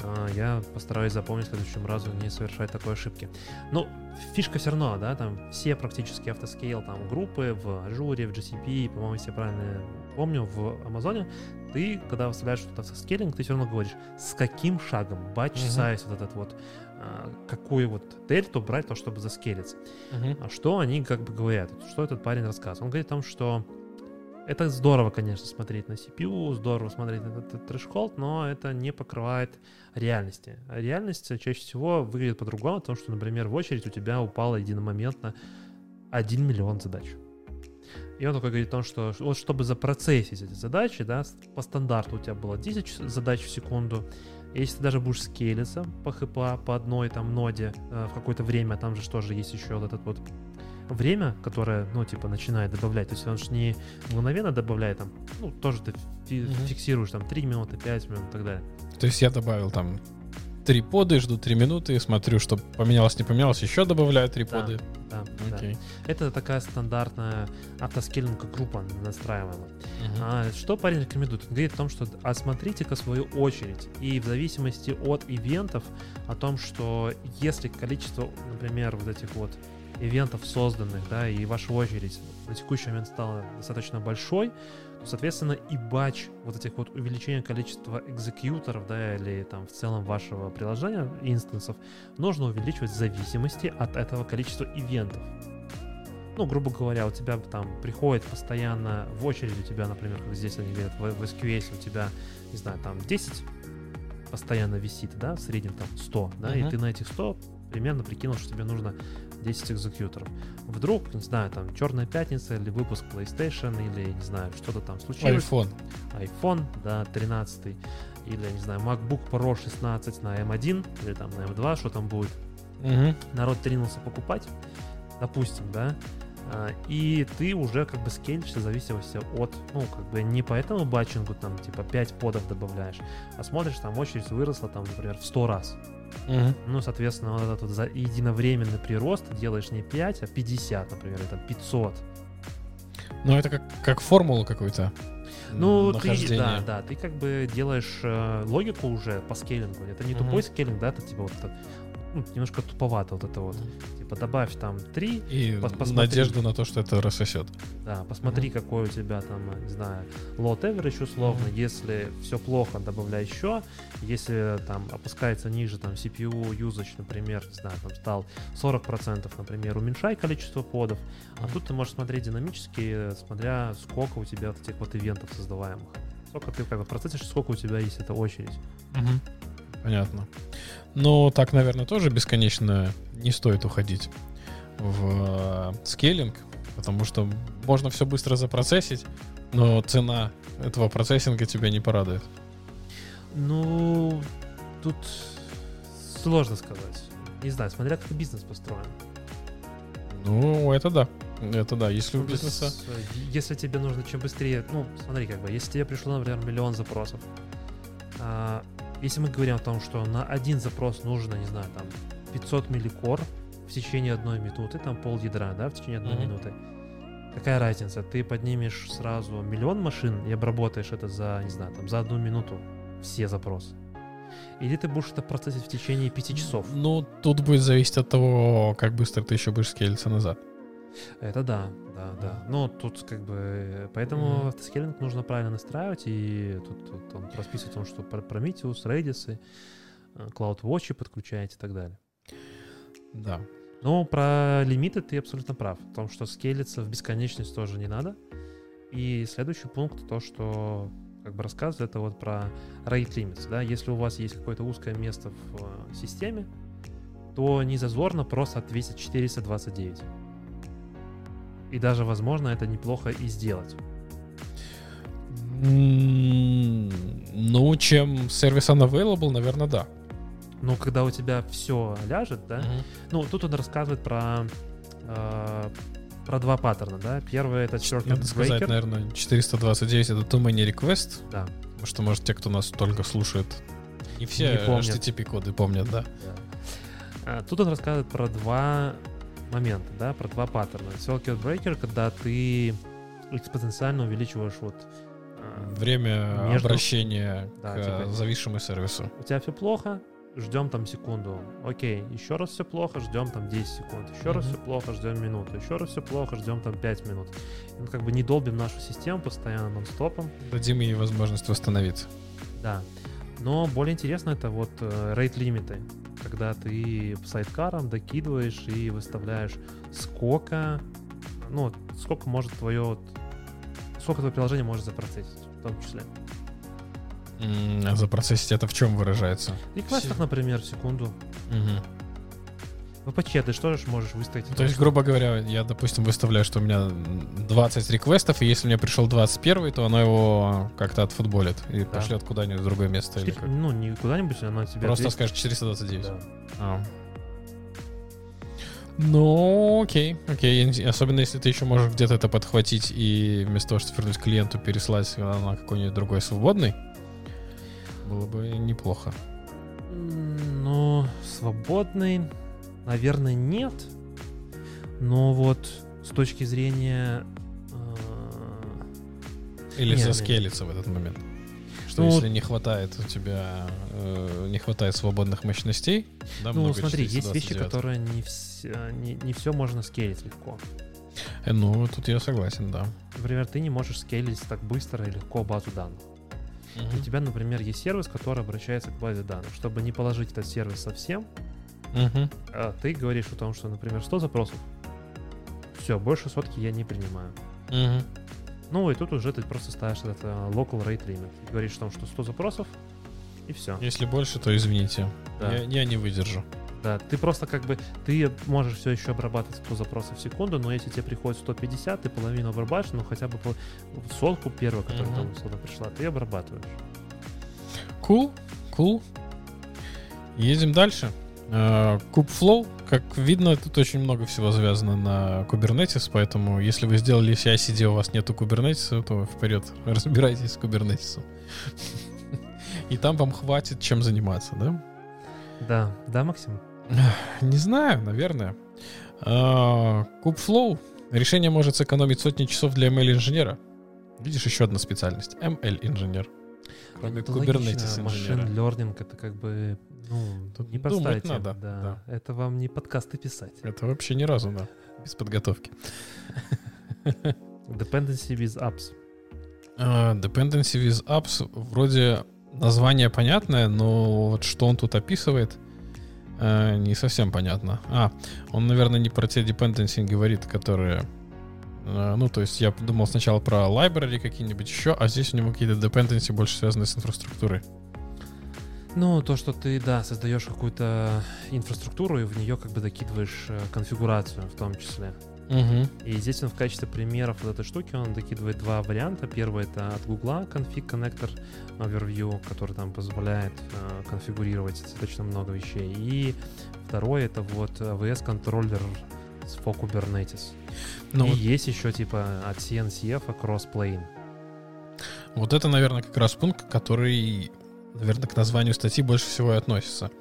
А, Я постараюсь запомнить в следующем разу не совершать такой ошибки. Ну, фишка все равно, да, там все практически автоскейл, там группы в Azure, в GCP, по-моему, если я правильно помню, в Амазоне, ты, когда выставляешь что-то автоскейлинг, ты все равно говоришь, с каким шагом, batch Мгм. size, вот этот вот, а, какую вот дельту брать, то, чтобы заскелиться. Мгм. А что они как бы говорят? Что этот парень рассказывает? Он говорит о том, что это здорово, конечно, смотреть на CPU, здорово смотреть на этот трэш-холд, но это не покрывает реальности. Реальность чаще всего выглядит по-другому, потому что, например, в очередь у тебя упало единомоментно 1 миллион задач. И он такой говорит о том, что вот чтобы запроцессить эти задачи, да, по стандарту у тебя было 10 ч- задач в секунду, если ты даже будешь скейлиться по ХПА, по одной там ноде э, в какое-то время, там же тоже есть еще вот этот вот время, которое, ну, типа, начинает добавлять. То есть он же не мгновенно добавляет, там, ну, тоже ты фи- Мгм. фиксируешь там 3 минуты, 5 минут и так далее. То есть я добавил там три поды, жду три минуты, смотрю, что поменялось, не поменялось, еще добавляю три Да. поды. Да, да. Окей. Это такая стандартная автоскейлинг группа настраиваемая. Мгм. А что парень рекомендует? Он говорит о том, что осмотрите-ка свою очередь. И в зависимости от ивентов, о том, что если количество, например, вот этих вот ивентов созданных, да, и ваша очередь на текущий момент стала достаточно большой, то, соответственно, и батч вот этих вот увеличения количества экзекьюторов, да, или там в целом вашего приложения, инстансов, нужно увеличивать в зависимости от этого количества ивентов. Ну, грубо говоря, у тебя там приходит постоянно в очередь у тебя, например, как здесь они говорят, в, в SQS у тебя, не знаю, там 10 постоянно висит, да, в среднем там 100, да, uh-huh. и ты на этих 100 примерно прикинул, что тебе нужно 10 экзекьюторов. Вдруг, не знаю, там Черная пятница или выпуск PlayStation или, не знаю, что-то там случилось. iPhone. iPhone, да, 13 или, не знаю, MacBook Pro 16 на M1 или там на M2, что там будет. Угу. Народ тринулся покупать, допустим, да, а, и ты уже как бы скейлишься в зависимости от, ну, как бы не по этому батчингу там, типа, 5 подов добавляешь, а смотришь, там очередь выросла, там, например, в 100 раз. Угу. Ну, соответственно, вот этот вот за единовременный прирост делаешь не 5, а 50, например, это 500. Ну, это как, как формула какой-то. Ну, ты, да, да, ты как бы делаешь э, логику уже по скейлингу. Это не угу. тупой скейлинг, да, это типа вот ну, немножко туповато вот это вот. Типа добавь там 3. И пос надежду на то, что это рассосет. Да, посмотри, mm-hmm. какой у тебя там, не знаю, load average условно. Mm-hmm. Если все плохо, добавляй еще. Если там опускается ниже там CPU usage, например, не знаю, там стал 40%, например, уменьшай количество подов. Mm-hmm. А тут ты можешь смотреть динамически, смотря сколько у тебя вот этих вот ивентов создаваемых. Сколько ты как бы процессишь, сколько у тебя есть эта очередь. Mm-hmm. Понятно. Но так, наверное, тоже бесконечно не стоит уходить в э, скейлинг, потому что можно все быстро запроцессить, но цена этого процессинга тебя не порадует. Ну, тут сложно сказать. Не знаю, смотря как бизнес построен. Ну, это да. Это да, если у бизнеса... Э, если тебе нужно чем быстрее... Ну, смотри, как бы, если тебе пришло, например, миллион запросов, а, если мы говорим о том, что на один запрос нужно, не знаю, там 500 милликор в течение одной минуты, там пол ядра, да, в течение одной mm-hmm. минуты, какая разница? Ты поднимешь сразу миллион машин и обработаешь это за, не знаю, там за одну минуту все запросы. Или ты будешь это процессить в течение пяти часов? Ну, тут будет зависеть от того, как быстро ты еще будешь скейлиться назад. Это да, да, да. Но тут как бы... Поэтому mm-hmm. автоскейлинг нужно правильно настраивать, и тут, тут он расписывает о том, что Prometheus, Redis, э, CloudWatch подключаете и так далее. Да. Но про лимиты ты абсолютно прав. В том, что скейлиться в бесконечность тоже не надо. И следующий пункт, то, что как бы рассказывает, это вот про rate limits. Да? Если у вас есть какое-то узкое место в э, системе, то не зазорно просто ответить 429. И даже, возможно, это неплохо и сделать. Ну, чем сервис unavailable, наверное, да. Ну, когда у тебя все ляжет, да. Mm-hmm. Ну, тут он рассказывает про э, про два паттерна, да. Первый это short Надо сказать, наверное, 429 это too many request. Да. Потому что, может, те, кто нас только слушает, не все не HTTP-коды помнят, да. да. А, тут он рассказывает про два момента, да, про два паттерна. Circuit Breaker, когда ты экспоненциально увеличиваешь вот а, время между... обращения да, к типа, зависшему сервису. У тебя все плохо, ждем там секунду. Окей, еще раз все плохо, ждем там 10 секунд. Еще mm-hmm. раз все плохо, ждем минуту. Еще раз все плохо, ждем там 5 минут. Ну, как бы не долбим нашу систему постоянно нон-стопом. Дадим ей возможность восстановиться. Да. Но более интересно это вот э, rate лимиты когда ты сайткаром докидываешь и выставляешь сколько, ну, сколько может твое, вот, сколько твое приложение может запроцессить, в том числе. А запроцессить это в чем выражается? В реквестах, например, в секунду. Угу. Ну, почти, ты что же можешь выставить? То есть, грубо говоря, я, допустим, выставляю, что у меня 20 реквестов, и если мне пришел 21, то оно его как-то отфутболит и да. пошлет куда-нибудь в другое место. 4, или как? Ну, не куда-нибудь, оно тебе... Просто 200... скажет 429. Да. А. Ну, окей, окей. Особенно если ты еще можешь где-то это подхватить и вместо того, чтобы вернуть клиенту, переслать на какой-нибудь другой свободный, было бы неплохо. Ну, свободный Наверное, нет. Но вот с точки зрения... Э, Или нет, заскелиться нет. в этот момент. что Ну, если не хватает у тебя э, не хватает свободных мощностей, да, Ну, смотри, есть вещи, 429. которые не, вс- не, не все можно скейлить легко. Э, Ну, тут я согласен, да. Например, ты не можешь скейлить так быстро и легко базу данных. У тебя, например, есть сервис, который обращается к базе данных. Чтобы не положить этот сервис совсем, Мгм. а ты говоришь о том, что, например, 100 запросов. Все, больше сотки я не принимаю. Мгм. Ну и тут уже ты просто ставишь этот э, local rate limit. И говоришь о том, что 100 запросов, и все. Если больше, то извините. Да. Я, я не выдержу. Да, ты просто как бы, ты можешь все еще обрабатывать 100 запросов в секунду, но если тебе приходит 150, ты половину обрабатываешь, ну хотя бы пол- сотку первую, которая Мгм. там условно пришла, ты обрабатываешь. Cool, cool. Едем дальше. Э, Kubeflow, как видно, тут очень много всего завязано на Kubernetes, поэтому если вы сделали CI-CD, у вас нету Kubernetes, то вперед, разбирайтесь с Kubernetes. И там вам хватит чем заниматься, да? Да, да, Максим? Не знаю, наверное. А, Kubeflow. Решение может сэкономить сотни часов для ML-инженера. Видишь, еще одна специальность. ML-инженер. Кроме Это Kubernetes инженера. learning это как бы, ну, Тут не им, надо, да. Это вам не подкасты писать. Это вообще ни разу, да. Без подготовки. Dependency with apps. А, Dependency with apps. Вроде название понятное, но вот что он тут описывает, э, не совсем понятно. А, он, наверное, не про те dependency говорит, которые... э, Ну, то есть я думал сначала про library какие-нибудь еще, а здесь у него какие-то dependency больше связаны с инфраструктурой. Ну, то, что ты, да, создаешь какую-то инфраструктуру и в нее как бы докидываешь э, конфигурацию в том числе. Угу. И здесь он в качестве примеров вот этой штуки он докидывает два варианта. Первый это от Гугла config connector overview, который там позволяет э, конфигурировать достаточно много вещей. И второй это вот AWS контроллер с for Kubernetes. Ну, и вот, есть еще типа от CNCF crossplane. вот это, наверное, как раз пункт, который, наверное, к названию статьи больше всего и относится.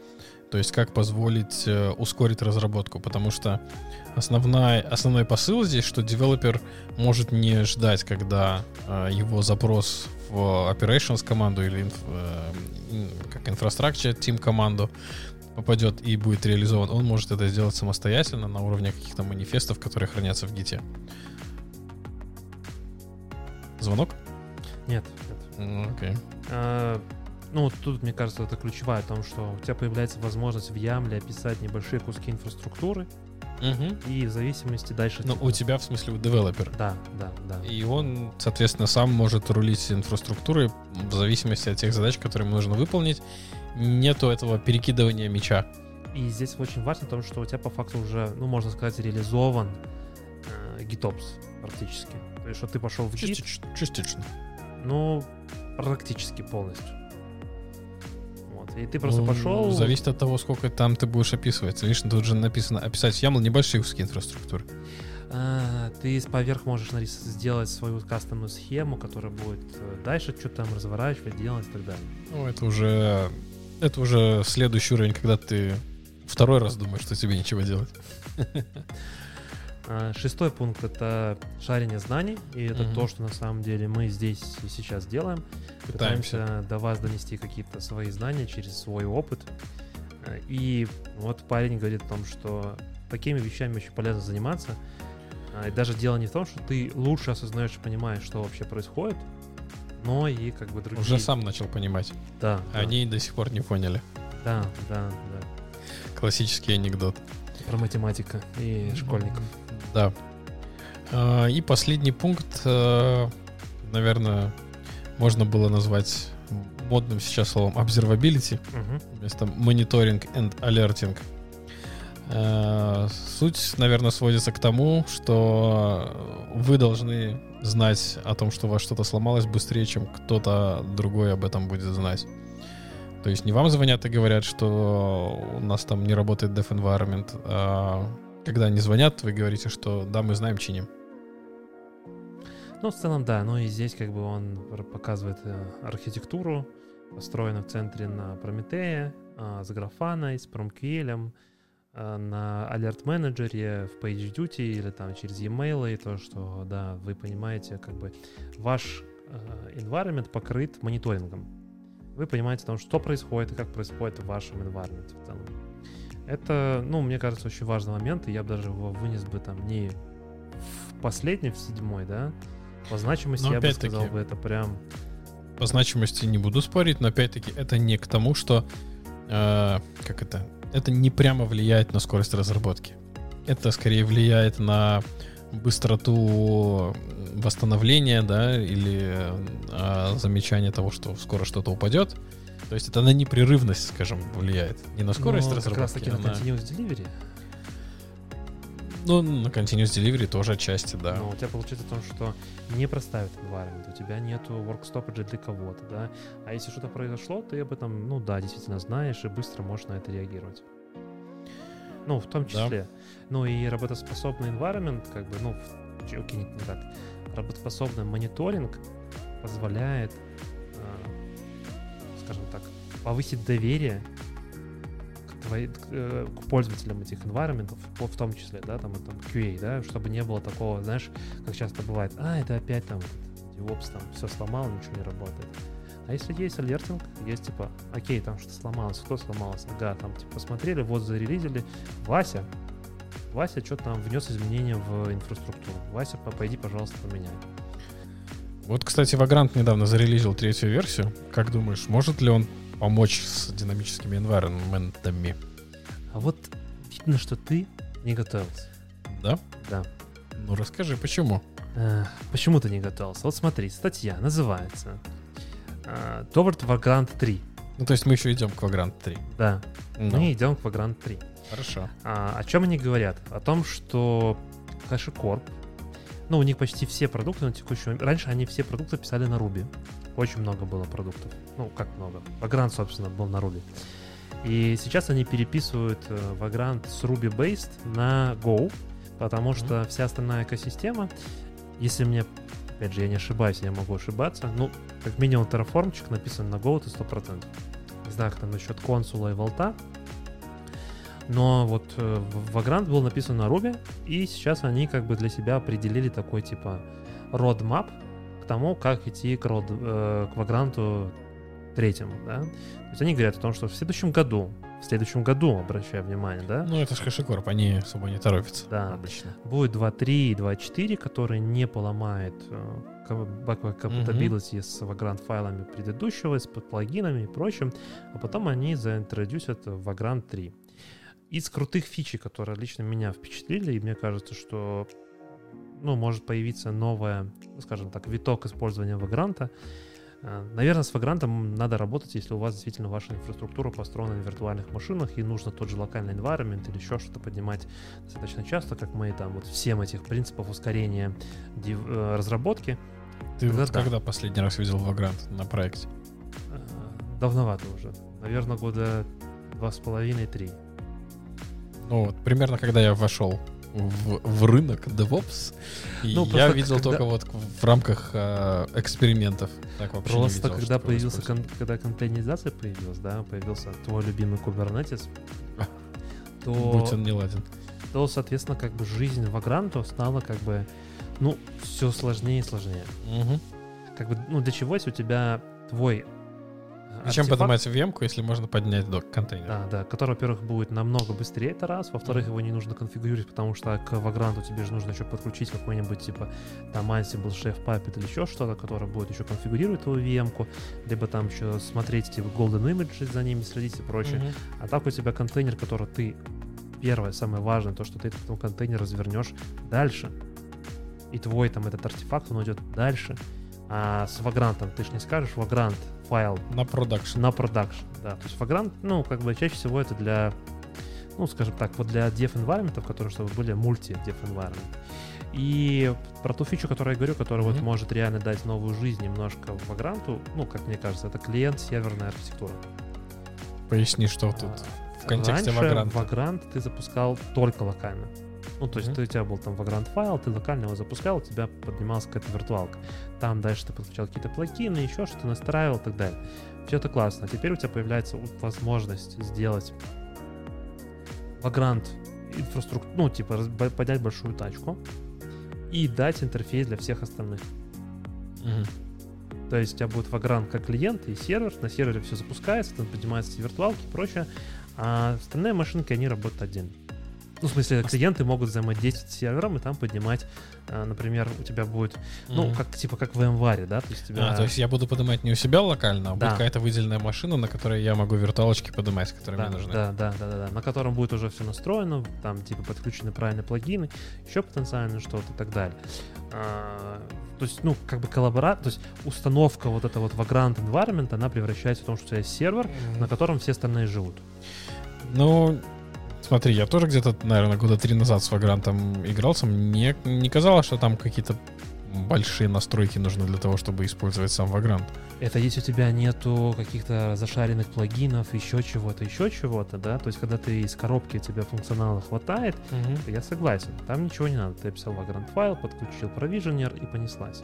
То есть как позволить э, ускорить разработку, потому что основная, основной посыл здесь, что девелопер может не ждать, когда э, его запрос в operations команду или инф- э, как infrastructure team команду попадет и будет реализован. Он может это сделать самостоятельно на уровне каких-то манифестов, которые хранятся в гите. Звонок? Нет, нет. М, Окей. А, ну, тут, мне кажется, это ключевая о том, что у тебя появляется возможность в Ямле описать небольшие куски инфраструктуры, Мгм. и в зависимости дальше... Ну, типа- у тебя, в смысле, у девелопера. Да, да, да. И он, соответственно, сам может рулить инфраструктурой в зависимости от тех задач, которые ему нужно выполнить. Нету этого перекидывания мяча. И здесь очень важно в том, что у тебя по факту уже, ну, можно сказать, реализован э, GitOps практически. То есть, что ты пошел в Git, Частично. частично. ну, практически полностью. Вот. И ты просто Ну, пошел... Зависит от того, сколько там ты будешь описывать. Видишь, тут же написано описать YAML небольшие куски инфраструктуры. а, ты поверх можешь нарис- сделать свою кастомную схему, которая будет э, дальше что-то там разворачивать, делать и так далее. Ну, это уже... Это уже следующий уровень, когда ты второй раз думаешь, что тебе ничего делать. А, Шестой пункт — это шарение знаний, и это Мгм. то, что на самом деле мы здесь и сейчас делаем. Пытаемся. Пытаемся до вас донести какие-то свои знания через свой опыт. Э, И вот парень говорит о том, что такими вещами очень полезно заниматься. А, И даже дело не в том, что ты лучше осознаешь и понимаешь, что вообще происходит, но и как бы другие... Уже сам начал понимать. Да, да, Они до сих пор не поняли. да, да, да. Классический анекдот. Про математика и школьников. Да. А, И последний пункт, э, наверное, можно было назвать модным сейчас словом observability Мгм. вместо monitoring and alerting. Э, Суть, наверное, сводится к тому, что вы должны знать о том, что у вас что-то сломалось быстрее, чем кто-то другой об этом будет знать. То есть не вам звонят и говорят, что у нас там не работает dev environment, а когда они звонят, вы говорите, что да, мы знаем, чиним. Ну, в целом, да. Ну и здесь как бы он показывает э, архитектуру, построенную в центре на Прометея, а, с графаной, с промквелем, на Alert менеджере в PageDuty или там через e-mail, и то, что, да, вы понимаете, как бы ваш э, environment покрыт мониторингом. Вы понимаете, там, что происходит и как происходит в вашем environment в целом. Это, ну, мне кажется, очень важный момент, и я бы даже его вынес бы там не в последний, в седьмой, да, по значимости Но я бы сказал бы это прям... По значимости не буду спорить, но опять-таки это не к тому, что э, как это? Это не прямо влияет на скорость разработки. Это скорее влияет на быстроту восстановления, да, или э, замечание того, что скоро что-то упадет. То есть это на непрерывность, скажем, влияет. Не на скорость Ну, как раз разработки, таки а на... continuous delivery. Ну, на continuous delivery тоже отчасти, да. Но у тебя получается в том, что не проставит environment, у тебя нету work stoppage для кого-то, да. А если что-то произошло, ты об этом, ну да, действительно знаешь и быстро можешь на это реагировать. Ну, в том Да. числе. Ну и работоспособный environment, как бы, ну, окей, не, не так. Работоспособный мониторинг позволяет, э, скажем так, повысить доверие к, э, к пользователям этих environment, в, том числе, да, там, там QA, да, чтобы не было такого, знаешь, как часто бывает, а, это опять там DevOps там все сломал, ничего не работает. А если есть алертинг, есть типа, окей, там что сломалось, кто сломалось, ага, там типа посмотрели, вот зарелизили, Вася, Вася что-то там внес изменения в инфраструктуру. Вася, по- пойди, пожалуйста, поменяй. Вот, кстати, Vagrant недавно зарелизил третью версию. Как думаешь, может ли он помочь с динамическими environmentами? А вот видно, что ты не готовился. Да? Да. Ну, расскажи, почему? Э, Почему ты не готовился? Вот смотри, статья называется э, Toward Vagrant 3. Ну, то есть мы еще идем к Vagrant 3. Да, Ну, мы идем к Vagrant 3. Хорошо. А, о чем они говорят? О том, что HashiCorp, ну, у них почти все продукты на текущий момент... Раньше они все продукты писали на Ruby. Очень много было продуктов. Ну, как много. Vagrant, собственно, был на Ruby. И сейчас они переписывают э, Vagrant с Ruby-based на Go, потому что вся остальная экосистема, если мне, опять же, я не ошибаюсь, я могу ошибаться, ну, как минимум Terraformчик написан на Go, это 100%. Не знаю, как там насчет консула и волта, но вот э, Vagrant был написан на Ruby, и сейчас они как бы для себя определили такой типа roadmap к тому, как идти к, род, э, к Vagrant третьему, да. То есть они говорят о том, что в следующем году, в следующем году, обращаю внимание, да, Ну, это же HashiCorp, они особо не торопятся. Да. Обычно. будет 2.3 и 2.4, который не поломает э, ко- backward compatibility с Vagrant файлами предыдущего, с плагинами и прочим, а потом они заинтродюсят Vagrant 3. Из крутых фичей, которые лично меня впечатлили, и мне кажется, что ну, может появиться новая, ну, скажем так, виток использования Vagrant. Э, Наверное, с Vagrant надо работать, если у вас действительно ваша инфраструктура построена на виртуальных машинах и нужно тот же локальный environment или еще что-то поднимать достаточно часто, как мы там вот всем этих принципов ускорения э, разработки. Ты Тогда вот да. когда последний раз видел Vagrant на проекте? э, Давновато уже. Наверное, года два с половиной-три. Ну, вот примерно когда я вошел в, в рынок DevOps, Ну, я видел когда- только вот в рамках э, экспериментов. Так вообще не Просто видел, когда появился, кон- когда контейнеризация появилась, да, появился твой любимый Kubernetes, то, Будь он не ладен. то, соответственно, как бы жизнь в Vagrant стала как бы, ну, все сложнее и сложнее. Мгм. Как бы, ну, для чего, если у тебя твой Зачем артефакт- поднимать VM-ку, если можно поднять док контейнер? Да, да, который, во-первых, будет намного быстрее, это раз. Во-вторых, его не нужно конфигурировать, потому что к Vagrant тебе же нужно еще подключить какой-нибудь, типа, там Ansible, Chef Puppet или еще что-то, которое будет еще конфигурировать твою VM-ку, либо там еще смотреть, типа, Golden Image за ними следить и прочее. Мгм. А так у тебя контейнер, который ты, первое, самое важное, то, что ты этот контейнер развернешь дальше. И твой там этот артефакт, он уйдет дальше. А с Vagrant ты же не скажешь, Vagrant файл На продакшн. на продакшн, да. То есть Vagrant, ну, как бы чаще всего это для, ну, скажем так, вот для dev environment, которые чтобы были multi dev environment. И про ту фичу, которую я говорю, которая вот Мгм. может реально дать новую жизнь немножко Vagrant, ну, как мне кажется, это клиент-серверная архитектура. Поясни, что тут А, в контексте Раньше Vagrant. Vagrant ты запускал только локально. Ну, то есть Мгм. ты, у тебя был там Vagrant файл, ты локально его запускал, у тебя поднималась какая-то виртуалка. Там дальше ты подключал какие-то плагины, еще что-то настраивал и так далее. Все это классно. Теперь у тебя появляется возможность сделать Vagrant инфраструктуру, ну, типа поднять большую тачку и дать интерфейс для всех остальных. Мгм. То есть у тебя будет Vagrant как клиент и сервер, на сервере все запускается, там поднимаются виртуалки и прочее, а остальные машинки, они работают отдельно. Ну, в смысле, клиенты могут взаимодействовать с сервером и там поднимать, а, например, у тебя будет, ну, Мгм. как типа как в VMware, да, то есть тебя... А, то есть я буду поднимать не у себя локально, а Да. будет какая-то выделенная машина, на которой я могу виртуалочки поднимать, которые да, мне нужны. Да, да, да, да, да, на котором будет уже все настроено, там типа подключены правильные плагины, еще потенциально что-то и так далее. А, то есть, ну, как бы коллаборат, то есть установка вот этого вот Vagrant environment, она превращается в том, что у тебя есть сервер, Мгм. на котором все остальные живут. Ну, смотри, я тоже где-то, наверное, года три назад с Вагрантом игрался. Мне не казалось, что там какие-то большие настройки нужны для того, чтобы использовать сам Vagrant. Это если у тебя нету каких-то зашаренных плагинов, еще чего-то, еще чего-то, да, то есть когда ты из коробки у тебя функционала хватает, я согласен, там ничего не надо, ты описал Vagrant файл, подключил провиженер и понеслась.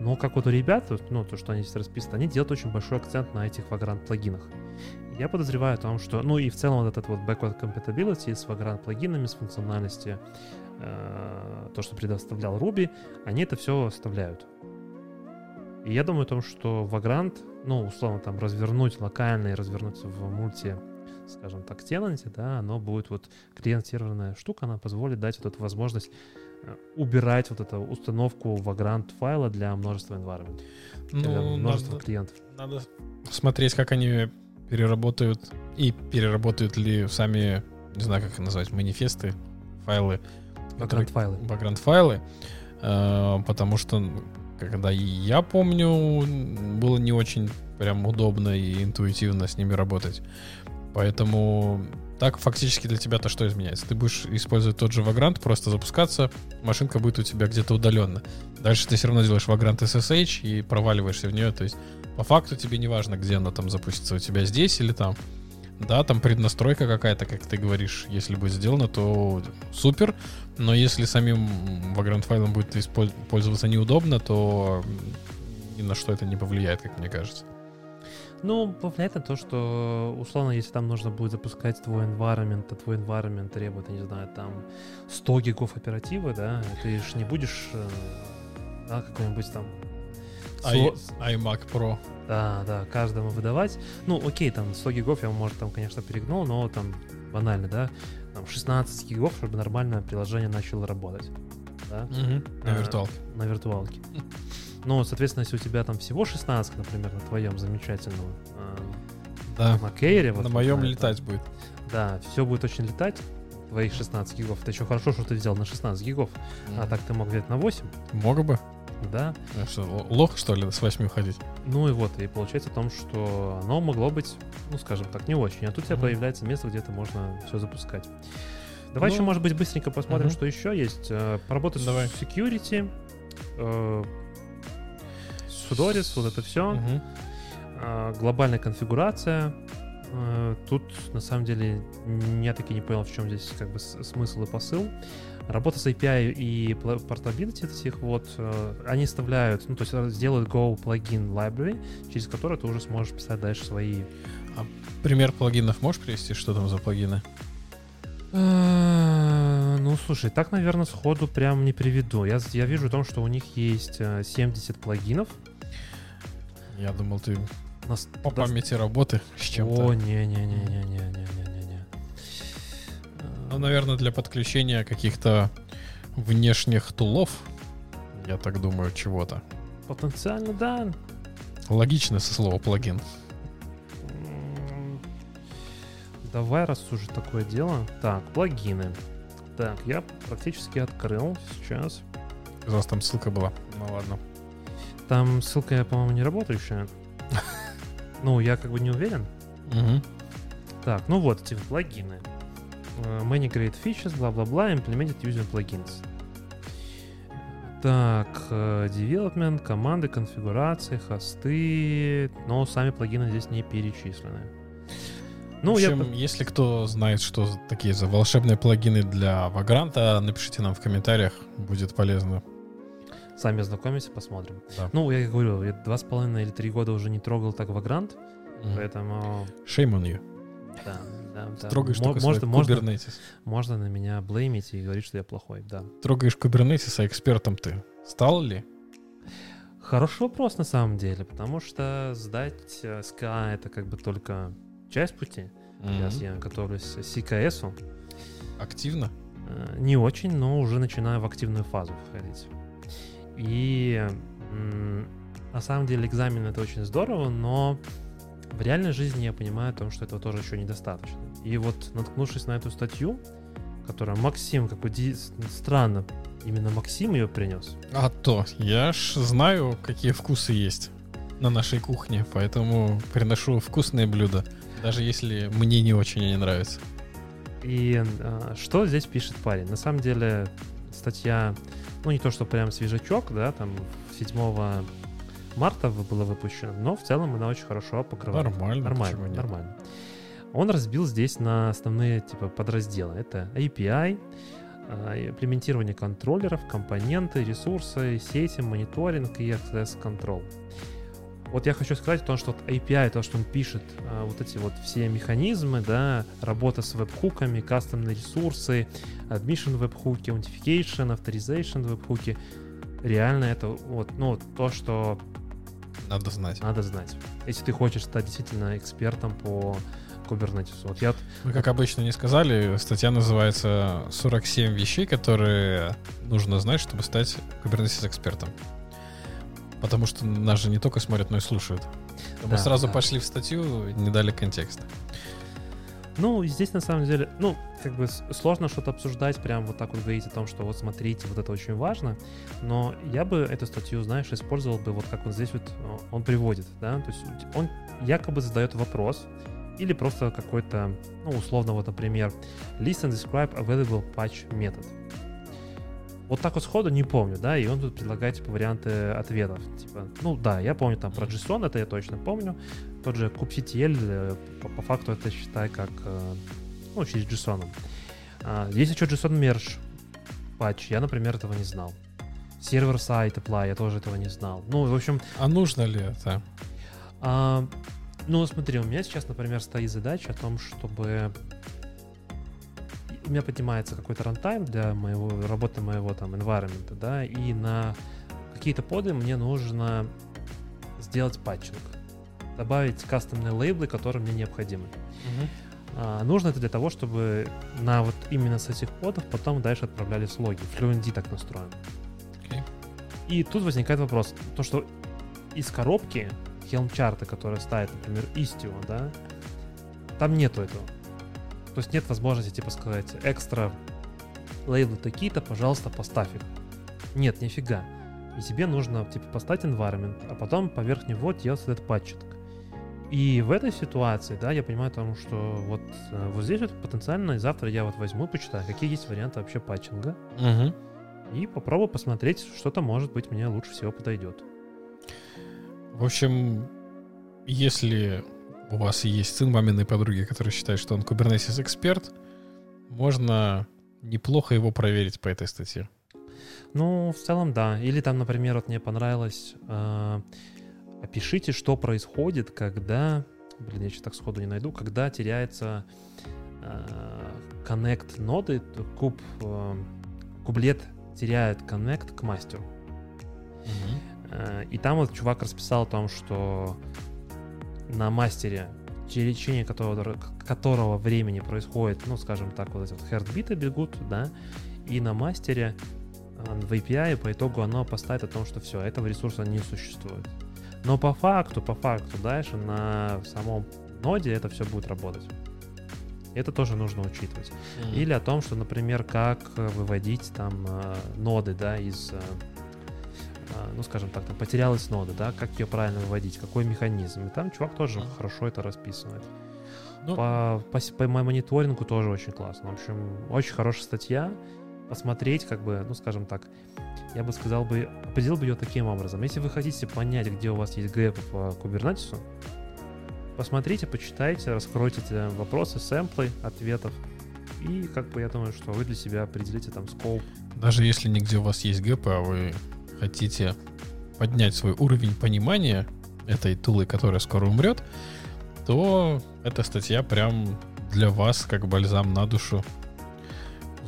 Но как вот у ребят, ну, то, что они здесь расписаны, они делают очень большой акцент на этих Vagrant плагинах. Я подозреваю о том, что, ну и в целом вот этот вот backward compatibility с Vagrant плагинами, с функциональностью, э, то, что предоставлял Ruby, они это все оставляют. И я думаю о том, что Vagrant, ну, условно, там, развернуть локально и развернуть в мульти, скажем так, тенанте, да, оно будет вот клиент-серверная штука, она позволит дать вот эту возможность э, убирать вот эту установку Vagrant файла для множества environment, для Ну, множества надо, клиентов. надо смотреть, как они переработают и переработают ли сами, не знаю, как их назвать, манифесты, файлы, которые- Vagrant файлы. background файлы, э, потому что когда я помню, было не очень прям удобно и интуитивно с ними работать. Поэтому так фактически для тебя-то что изменяется? Ты будешь использовать тот же Vagrant, просто запускаться, машинка будет у тебя где-то удаленно. Дальше ты все равно делаешь Vagrant SSH и проваливаешься в нее. То есть по факту тебе не важно, где она там запустится, у тебя здесь или там. Да, там преднастройка какая-то, как ты говоришь, если будет сделана, то супер. Но если самим Vagrant файлом будет пользоваться неудобно, то ни на что это не повлияет, как мне кажется. Ну, повлияет на то, что, условно, если там нужно будет запускать твой environment, а твой environment требует, я не знаю, там 100 гигов оперативы, да, ты же не будешь, э, да, какой-нибудь там... I- сло- iMac Pro. Да, да, каждому выдавать. Ну, окей, там 100 гигов я, может, там, конечно, перегнул, но там банально, да, там 16 гигов, чтобы нормально приложение начало работать. Да? На А, виртуалке. на виртуалке. Ну, соответственно, если у тебя там всего 16, например, на твоем замечательном э, Да. Макэйре, вот На моем этом, летать будет. Да, все будет очень летать, твоих 16 гигов. Это еще хорошо, что ты взял на 16 гигов, а так ты мог взять на 8, Мог бы. Да. А что, лох, что ли, с 8 ходить? Ну и вот, и получается о том, что оно могло быть, ну, скажем так, не очень. А тут у тебя Мгм. появляется место, где это можно все запускать. Давай Ну, еще, может быть, быстренько посмотрим, мгм. что еще есть. Э, Поработать Давай. с security, э, Sudoris, вот это все. Мгм. А, глобальная конфигурация. Э, Тут, на самом деле, я таки не понял, в чем здесь как бы смысл и посыл. Работа с API и портабилити этих вот, э, они вставляют, ну, то есть э, сделают Go плагин library, через который ты уже сможешь писать дальше свои... Пример плагинов можешь привести? Что там за плагины? Э, Ну, слушай, так, наверное, сходу прям не приведу. Я, я вижу о том, что у них есть э, 70 плагинов. Я думал, ты Нас- по памяти работы с чем-то. О, не-не-не-не-не-не-не-не. Ну, наверное, для подключения каких-то внешних тулов, я так думаю, чего-то. Потенциально, да. Логично со слова плагин. Давай, раз уже такое дело. Так, плагины. Так, я практически открыл сейчас. У вас там ссылка была. Ну ладно. Там ссылка, по-моему, не работающая. Ну, я как бы не уверен. Мгм. Так, ну вот эти плагины. Э, Many great features, бла-бла-бла, implemented using plugins. Так, э, development, команды, конфигурации, хосты, но сами плагины здесь не перечислены. Ну, в я... общем, если кто знает, что такие за волшебные плагины для Вагранта, напишите нам в комментариях, будет полезно. Сами ознакомимся, посмотрим. Да. Ну, я говорю, я два с половиной или три года уже не трогал так Vagrant, Мгм. поэтому Shame on you. да, да, да. Трогаешь свой можно, можно, Kubernetes. можно на меня блеймить и говорить, что я плохой, да. Трогаешь Kubernetes, а экспертом ты стал ли? Хороший вопрос на самом деле, потому что сдать э, SKA это как бы только часть пути. Сейчас Мгм. я готовлюсь к CKS. Активно? Э, Не очень, но уже начинаю в активную фазу входить. И м, на самом деле экзамен это очень здорово, но в реальной жизни я понимаю о том, что этого тоже еще недостаточно. И вот наткнувшись на эту статью, которую Максим, как бы странно, именно Максим ее принес. А то, я ж знаю, какие вкусы есть на нашей кухне, поэтому приношу вкусные блюда, даже если мне не очень они нравятся. И э, что здесь пишет парень? На самом деле статья, ну не то, что прям свежачок, да, там 7 марта вы- была выпущена, но в целом она очень хорошо покрывает. Нормально, Нормально, нормально. Он разбил здесь на основные типа подразделы. Это API, э, имплементирование контроллеров, компоненты, ресурсы, сети, мониторинг и access control. Вот я хочу сказать то, что вот API, то, что он пишет, э, вот эти вот все механизмы, да, работа с веб-хуками, кастомные ресурсы, admission веб-хуки, autentification, authorization веб-хуки, реально это вот, ну, то, что Надо знать. надо знать. Если ты хочешь стать действительно экспертом по Kubernetes. Вот я Мы, как обычно, не сказали, статья называется «47 вещей, которые нужно знать, чтобы стать Kubernetes-экспертом». Потому что нас же не только смотрят, но и слушают. Мы Да, сразу да. пошли в статью, не дали контекста. Ну, здесь на самом деле, ну, как бы сложно что-то обсуждать, прям вот так вот говорить о том, что вот смотрите, вот это очень важно, но я бы эту статью, знаешь, использовал бы вот как он здесь вот э, он приводит, да, то есть он якобы задает вопрос или просто какой-то, ну, условно, вот, например, list and describe available patch method. Вот так вот сходу не помню, да, и он тут предлагает, типа, варианты ответов. Типа, ну да, я помню там про JSON, это я точно помню. Тот же kubectl, э, по, по факту это считай как, э, ну, через JSON. А, есть еще JSON Merge Patch, я, например, этого не знал. Server-side apply, я тоже этого не знал. Ну, в общем, А нужно ли это? а, ну, смотри, у меня сейчас, например, стоит задача о том, чтобы у меня поднимается какой-то runtime для моего работы моего там environment, да, и на какие-то поды мне нужно сделать патчинг, добавить кастомные лейблы, которые мне необходимы. А, нужно это для того, чтобы на вот именно с этих подов потом дальше отправлялись логи. FluentD так настроен. Окей. И тут возникает вопрос, то что из коробки Helm чарта, которая ставит, например, Istio, да, там нету этого. То есть нет возможности, типа, сказать, экстра лейблы такие-то, пожалуйста, поставь их. Нет, нифига. И тебе нужно, типа, поставить environment, а потом поверх него делать этот патчинг. И в этой ситуации, да, я понимаю тому, что вот, э, вот здесь вот потенциально завтра я вот возьму, почитаю, какие есть варианты вообще патчинга, Мгм. и попробую посмотреть, что-то, может быть, мне лучше всего подойдет. В общем, если у вас есть сын маминой подруги, который считает, что он Kubernetes эксперт, можно неплохо его проверить по этой статье. Ну, в целом, да. Или там, например, вот мне понравилось, э, опишите, что происходит, когда, блин, я сейчас так сходу не найду, когда теряется э, connect ноды, то куб, э, кублет теряет connect к мастеру. Э, И там вот чувак расписал о том, что на мастере, в течение которого, которого времени происходит, ну, скажем так, вот эти вот хертбиты бегут, да, и на мастере э, в API по итогу оно поставит о том, что все, этого ресурса не существует. Но по факту, по факту дальше на самом ноде это все будет работать. Это тоже нужно учитывать. Или о том, что, например, как э, выводить там э, ноды, да, из, э, ну, скажем так, там потерялась нода, да, как ее правильно выводить, какой механизм. И там чувак тоже Мгм. хорошо это расписывает. Ну, По, по, по мониторингу тоже очень классно. В общем, очень хорошая статья. Посмотреть, как бы, ну, скажем так, я бы сказал бы, определил бы ее таким образом. Если вы хотите понять, где у вас есть гэпы по кубернетису, посмотрите, почитайте, раскройте эти вопросы, сэмплы ответов. И как бы я думаю, что вы для себя определите там скоп. Даже если нигде у вас есть гэпы, а вы хотите поднять свой уровень понимания этой тулы, которая скоро умрет, то эта статья прям для вас как бальзам на душу.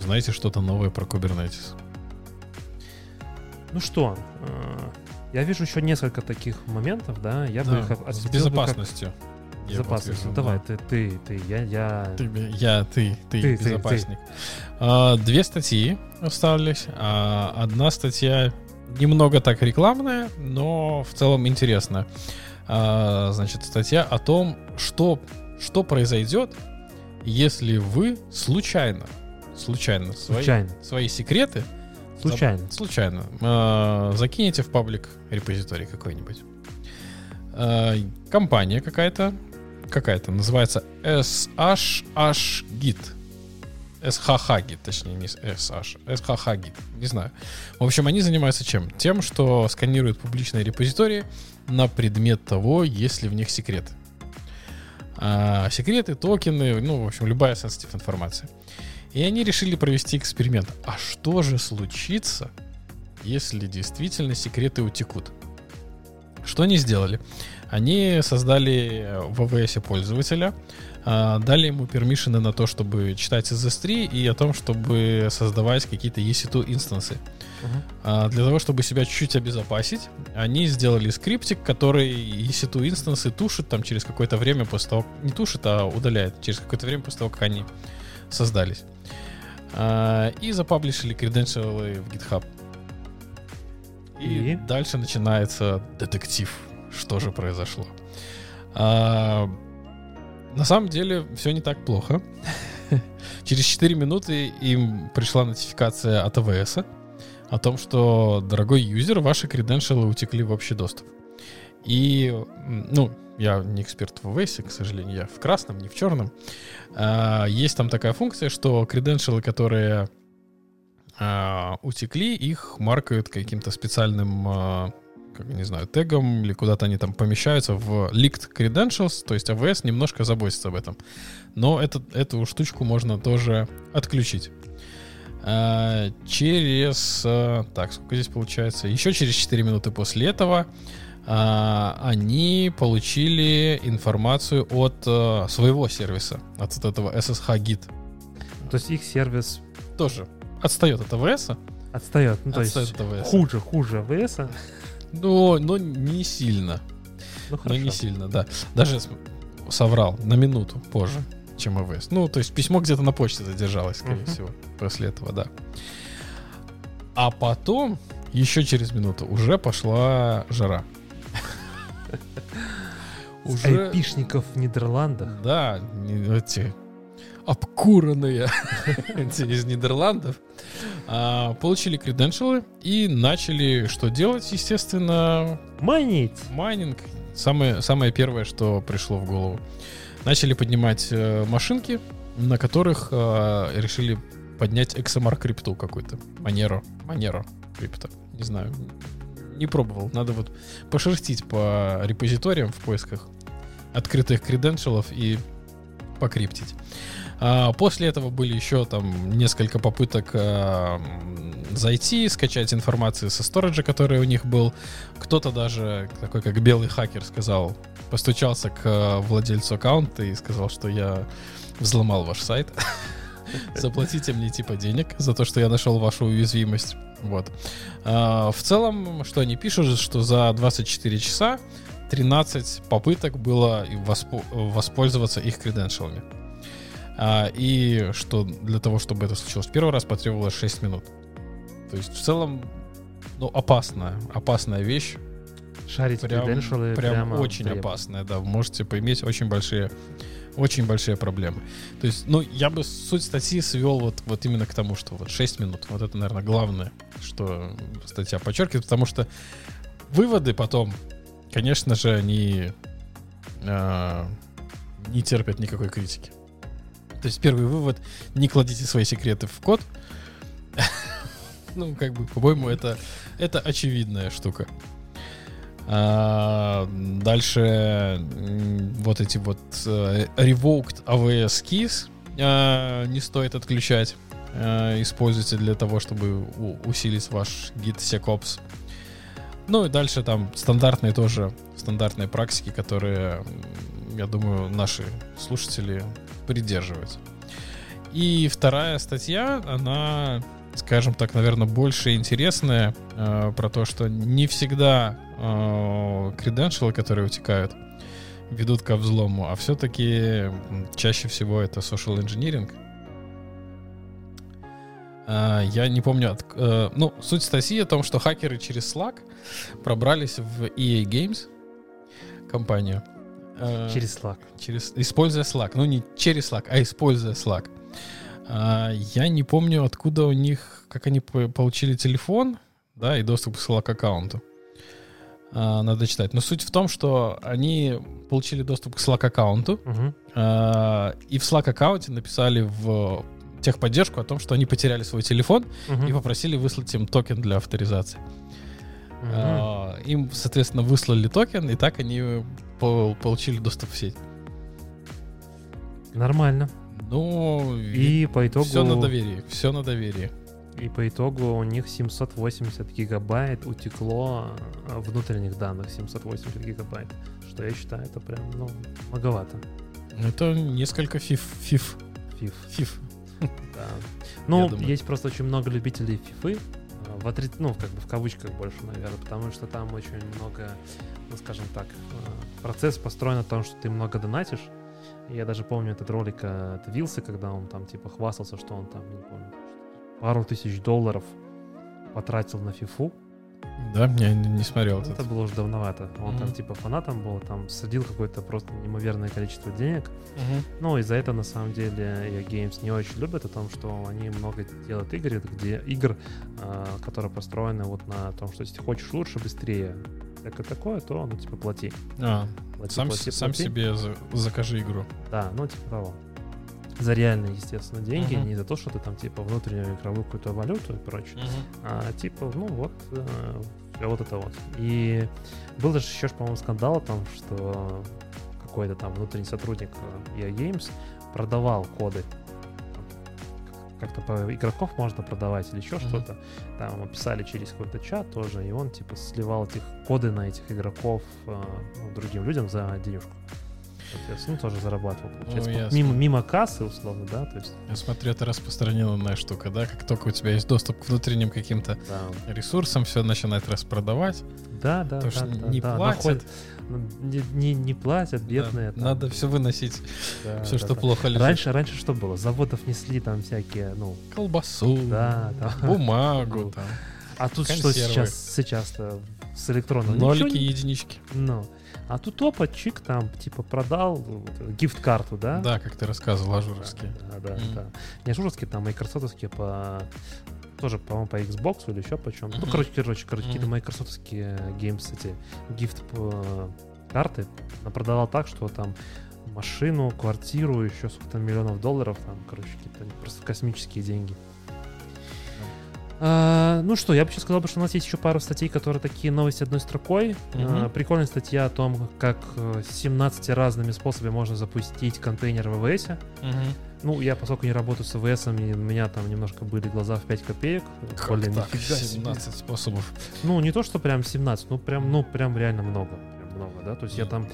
Знаете что-то новое про Kubernetes. Ну что, э, Я вижу еще несколько таких моментов, да, я бы Да, их от- с осветил бы как безопасностью. Безопасностью. вижу, Давай, да. ты, ты, ты, я, я... Ты, я, ты, ты, Ты, ты, безопасник. А, две статьи остались. А, одна статья немного так рекламная, но в целом интересная. А, значит, статья о том, что, что произойдет, если вы случайно, случайно, свои, Случайно, свои секреты случайно. Случайно. Э, закинете в паблик репозиторий какой-нибудь. Э, компания какая-то, какая-то, называется SHH-Git. SHH-Git, точнее, не SH, SHH-Git, не знаю. В общем, они занимаются чем? Тем, что сканируют публичные репозитории на предмет того, есть ли в них секреты. А, секреты, токены, ну, в общем, любая сенситив информация. И они решили провести эксперимент. А что же случится, если действительно секреты утекут? Что они сделали? Они создали в AWS пользователя, а, дали ему пермишины на то, чтобы читать SS3 и о том, чтобы создавать какие-то EC2 инстансы. А, Для того, чтобы себя чуть-чуть обезопасить, они сделали скриптик, который EC2 инстансы тушит там через какое-то время после того, не тушит, а удаляет через какое-то время после того, как они создались. И запаблишили креденциалы в GitHub. И, И? дальше начинается детектив. Что же произошло? А, На самом деле все не так плохо. Через 4 минуты им пришла нотификация от АВС о том, что, дорогой юзер, ваши креденшалы утекли в общий доступ. И, ну, я не эксперт в AWS, к сожалению, я в красном, не в черном. А, Есть там такая функция, что креденшалы, которые а, утекли, их маркают каким-то специальным, а, как не знаю, тегом или куда-то они там помещаются в leaked credentials, то есть AWS немножко заботится об этом. Но этот, эту штучку можно тоже отключить. А, через... Так, сколько здесь получается? Еще через 4 минуты после этого они получили информацию от а, своего сервиса, от этого SSH Git. То есть их сервис Тоже отстает от AWS. отстает. Ну, то есть Отстает от AWS. хуже, хуже АВС. Но, но не сильно. Ну, Но не сильно, да. Даже соврал на минуту позже, чем AWS. Ну, то есть письмо где-то на почте задержалось, скорее Мгм. всего, после этого, да. А потом, еще через минуту, уже пошла жара. С айпишников в Нидерландах. Да, эти обкуранные из Нидерландов а, получили креденшалы и начали что делать, естественно, Манить. майнинг. Самое, самое первое, что пришло в голову. Начали поднимать э, машинки, на которых э, решили поднять XMR крипту какую-то. Манеру. Манеру крипто. Не знаю. Не пробовал. Надо вот пошерстить по репозиториям в поисках открытых креденшалов и покриптить. А, После этого были еще там несколько попыток а, зайти, скачать информацию со сториджа, который у них был. Кто-то даже, такой как белый хакер, сказал, постучался к а, владельцу аккаунта и сказал, что я взломал ваш сайт. Заплатите мне типа денег за то, что я нашел вашу уязвимость. Вот. А, В целом, что они пишут, что за 24 часа 13 попыток было воспо- воспользоваться их креденшалами. А, и что для того, чтобы это случилось первый раз, потребовалось 6 минут. То есть в целом, ну, опасная, опасная вещь. Шарить Прям, прям прямо очень требует. опасная, да. Вы можете поиметь очень большие, очень большие проблемы. То есть, ну, я бы суть статьи свел вот, вот именно к тому, что вот 6 минут. Вот это, наверное, главное, что статья подчеркивает, потому что выводы потом, конечно же, они а, не терпят никакой критики. То есть первый вывод, не кладите свои секреты в код. Ну, как бы, по-моему, это, это очевидная штука. А, дальше вот эти вот э, revoked AWS keys а, не стоит отключать. А, Используйте для того, чтобы усилить ваш Git SecOps. Ну и дальше там стандартные тоже, стандартные практики, которые, я думаю, наши слушатели придерживаются. И вторая статья, она, скажем так, наверное, больше интересная э, про то, что не всегда креденшалы, которые утекают, ведут ко взлому, а все-таки чаще всего это social engineering. А, я не помню, от, э, ну, суть статьи о том, что хакеры через Slack пробрались в EA Games компанию. Э, через Slack. Через, используя Slack. Ну, не через Slack, а используя Slack. А, я не помню, откуда у них, как они получили телефон, да, и доступ к Slack аккаунту. А, надо читать. Но суть в том, что они получили доступ к Slack аккаунту, угу. а, и в Slack аккаунте написали в техподдержку о том, что они потеряли свой телефон угу. и попросили выслать им токен для авторизации. Угу. А, им, соответственно, выслали токен, и так они по получили доступ в сеть. Нормально. Ну, и по итогу... Все на доверии, все на доверии. И по итогу у них 780 гигабайт утекло а, внутренних данных, 780 гигабайт. Что я считаю, это прям, ну, многовато. Это несколько фиф. Фиф. Фиф. Фиф. Да. Ну, есть просто очень много любителей фифы, а, в отри... ну, как бы в кавычках больше, наверное, потому что там очень много, ну, скажем так, а, процесс построен на том, что ты много донатишь, я даже помню этот ролик от Вилса, когда он там типа хвастался, что он там, не помню, пару тысяч долларов потратил на фифу. Да, я не, не смотрел. Это этот. было уже давновато. Он mm-hmm. там типа фанатом был, там садил какое-то просто неимоверное количество денег. Mm-hmm. Ну, и за это на самом деле я Games не очень любят, о том, что они много делают игр, где игр, э, которые построены вот на том, что если хочешь лучше, быстрее, всякое такое, то, ну, типа, плати. А, плати, сам, плати, сам плати. себе за, закажи игру. Да, ну, типа того. За реальные, естественно, деньги, uh-huh. не за то, что ты там, типа, внутреннюю игровую какую-то валюту и прочее, uh-huh. а, типа, ну, вот, э, вот это вот. И был даже еще, по-моему, скандал о том, что какой-то там внутренний сотрудник EA Games продавал коды как-то по игроков можно продавать или еще mm-hmm. что-то. Там описали через какой-то чат тоже, и он типа сливал этих коды на этих игроков э, ну, другим людям за денежку. Соответственно, ну, тоже зарабатывал, получается. Ну, мимо, мимо кассы, условно, да, то есть... Я смотрю, это распространенная штука, да? Как только у тебя есть доступ к внутренним каким-то да. ресурсам, все начинает распродавать. Да, да, то, да. Что да, не да, платят. Находят, не, не, не платят, бедные. Да, надо все выносить, да, все, да, что да. плохо лежит. Раньше, раньше что было? Заводов несли там всякие, ну... Колбасу, да, там, бумагу, там. А тут консервы. что сейчас, сейчас-то с электронным? Нолики, и единички. Ну. А тут опа, чик там, типа, продал гифт-карту, да? Да, как ты рассказывал, ажуровские. Да, да, mm. да. Не ажуровские, там, майкрософтовские по... Тоже, по-моему, по Xbox или еще почем. Mm-hmm. Ну, короче, короче, короче, mm-hmm. какие-то майкрософтовские games, эти, гифт-карты продавал так, что там машину, квартиру, еще сколько-то миллионов долларов, там, короче, какие-то просто космические деньги. А, ну что, я бы сейчас сказал, что у нас есть еще пару статей, которые такие новости одной строкой. Mm-hmm. А, прикольная статья о том, как 17 э, разными способами можно запустить контейнер в АВС. Mm-hmm. Ну, я, поскольку не работаю с АВС, у меня там немножко были глаза в 5 копеек. Как Блин, так? 17 себе. способов. Ну, не то, что прям 17, ну прям, ну, прям реально много. Прям много, да. То есть mm-hmm. я там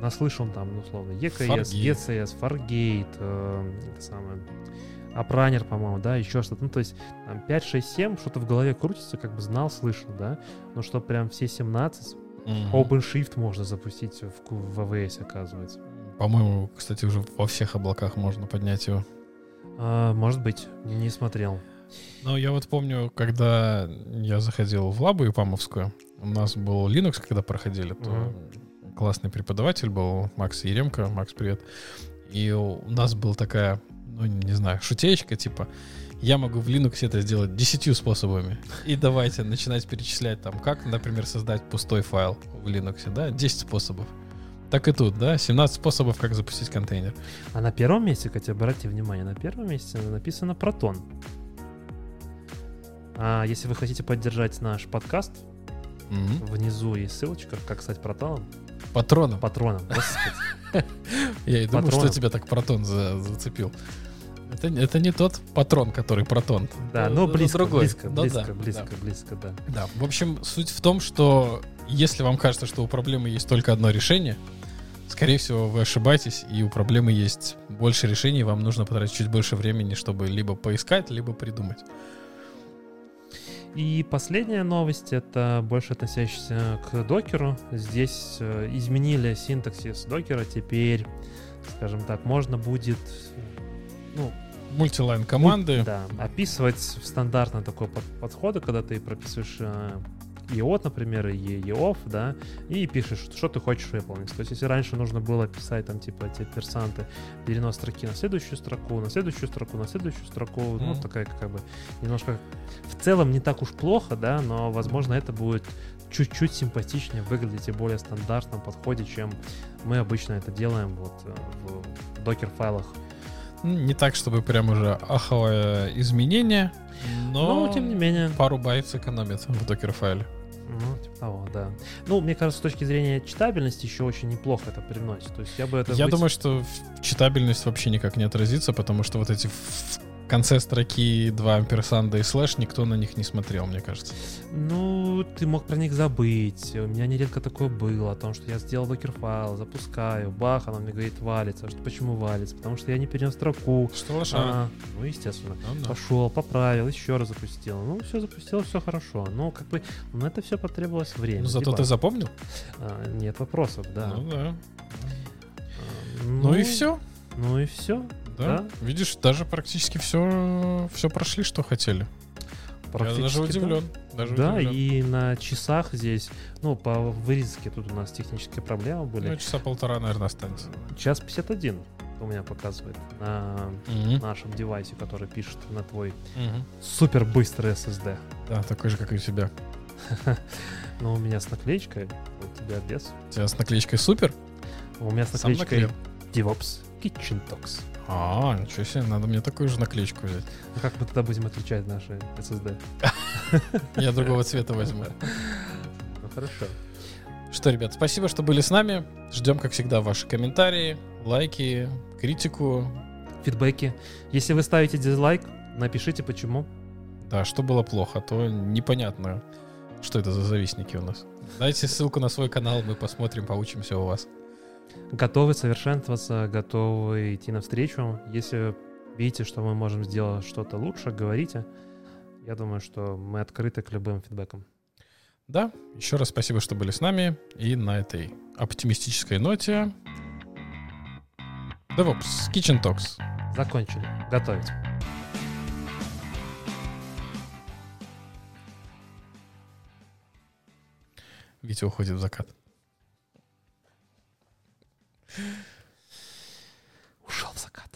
наслышан там, ну, условно, EKS, ECS, Fargate, э, это самое Апранер, по-моему, да, еще что-то. Ну, то есть там 5, 6, 7, что-то в голове крутится, как бы знал, слышал, да. Но что прям все 17, mm-hmm. OpenShift можно запустить в, в AWS, оказывается. По-моему, кстати, уже во всех облаках можно поднять его. А, может быть, не смотрел. Ну, я вот помню, когда я заходил в лабу ипамовскую, у нас был Linux, когда проходили, то mm-hmm. классный преподаватель был, Макс Еремко. Макс, привет. И у нас была такая ну, не знаю, шутеечка, типа, я могу в Linux это сделать десятью способами. И давайте начинать перечислять там, как, например, создать пустой файл в Linux, да, 10 способов. Так и тут, да, 17 способов, как запустить контейнер. А на первом месте, кстати, обратите внимание, на первом месте написано Proton. А если вы хотите поддержать наш подкаст, mm-hmm. внизу есть ссылочка, как стать протоном. Патроном. Патроном, господи. Я и думаю, что тебя так протон зацепил. Это, это не тот патрон, который протон. Да, но близко, другой. близко, ну, близко, да, близко, да. близко, да. Да, в общем, суть в том, что если вам кажется, что у проблемы есть только одно решение, скорее всего, вы ошибаетесь, и у проблемы есть больше решений, вам нужно потратить чуть больше времени, чтобы либо поискать, либо придумать. И последняя новость, это больше относящаяся к докеру. Здесь э, изменили синтаксис докера, теперь, скажем так, можно будет ну, Мультилайн команды. да, описывать стандартно такой под, подходы, когда ты прописываешь э, EOT, например, и EOF, да, и пишешь, что ты хочешь выполнить. То есть, если раньше нужно было писать там, типа, эти персанты, перенос строки на следующую строку, на следующую строку, на следующую строку, ну, Мгм. такая как бы немножко... В целом не так уж плохо, да, но, возможно, это будет чуть-чуть симпатичнее выглядеть и более стандартном подходе, чем мы обычно это делаем вот э, в докер-файлах. Ну, Не так, чтобы прям уже аховое изменение, но, Но, тем не менее, пару байт сэкономит в докер-файле. Ну, типа того, да. Ну, мне кажется, с точки зрения читабельности еще очень неплохо это привносит. То есть я бы это... Я выс- думаю, что читабельность вообще никак не отразится, потому что вот эти в конце строки два амперсанда и слэш никто на них не смотрел, мне кажется. Ну, ты мог про них забыть. У меня нередко такое было, о том, что я сделал докер-файл, запускаю, бах, оно мне говорит валится. Что, почему валится? Потому что я не перенес строку. Что лошара? А, ну, естественно. Ну да. Пошел, поправил, еще раз запустил. Ну, все запустил, все хорошо. Ну, как бы, на это все потребовалось время. Ну, зато Дебаг. ты запомнил? А, нет вопросов, да. Ну да. А, Ну, и все. Ну и все. Да. Да. Видишь, даже практически все, все прошли, что хотели. Я даже удивлен. Даже Да, удивлен. и на часах здесь, ну, по вырезке тут у нас технические проблемы были. Ну, часа полтора, наверное, останется. Час 51 у меня показывает на Мгм. нашем девайсе, который пишет на твой Мгм. супер быстрый SSD. Да, такой же, как и у тебя. Но у меня с наклеечкой, у тебя без. У тебя с наклеечкой супер? У меня с наклеечкой? DevOps Kitchen Talks. А, ничего себе, надо мне такую же наклеечку взять. Ну, как мы тогда будем отличать наши SSD? Я другого цвета возьму. Ну, хорошо. Что, ребят, спасибо, что были с нами. Ждем, как всегда, ваши комментарии, лайки, критику. Фидбэки. Если вы ставите дизлайк, напишите почему. Да, что было плохо, а то непонятно, что это за завистники у нас. Дайте ссылку на свой канал, мы посмотрим, поучимся у вас. Готовы совершенствоваться, готовы идти навстречу. Если видите, что мы можем сделать что-то лучше, говорите. Я думаю, что мы открыты к любым фидбэкам. Да, еще раз спасибо, что были с нами. И на этой оптимистической ноте... DevOps Kitchen Talks. Закончили. Готовить. Витя уходит Ушел в закат.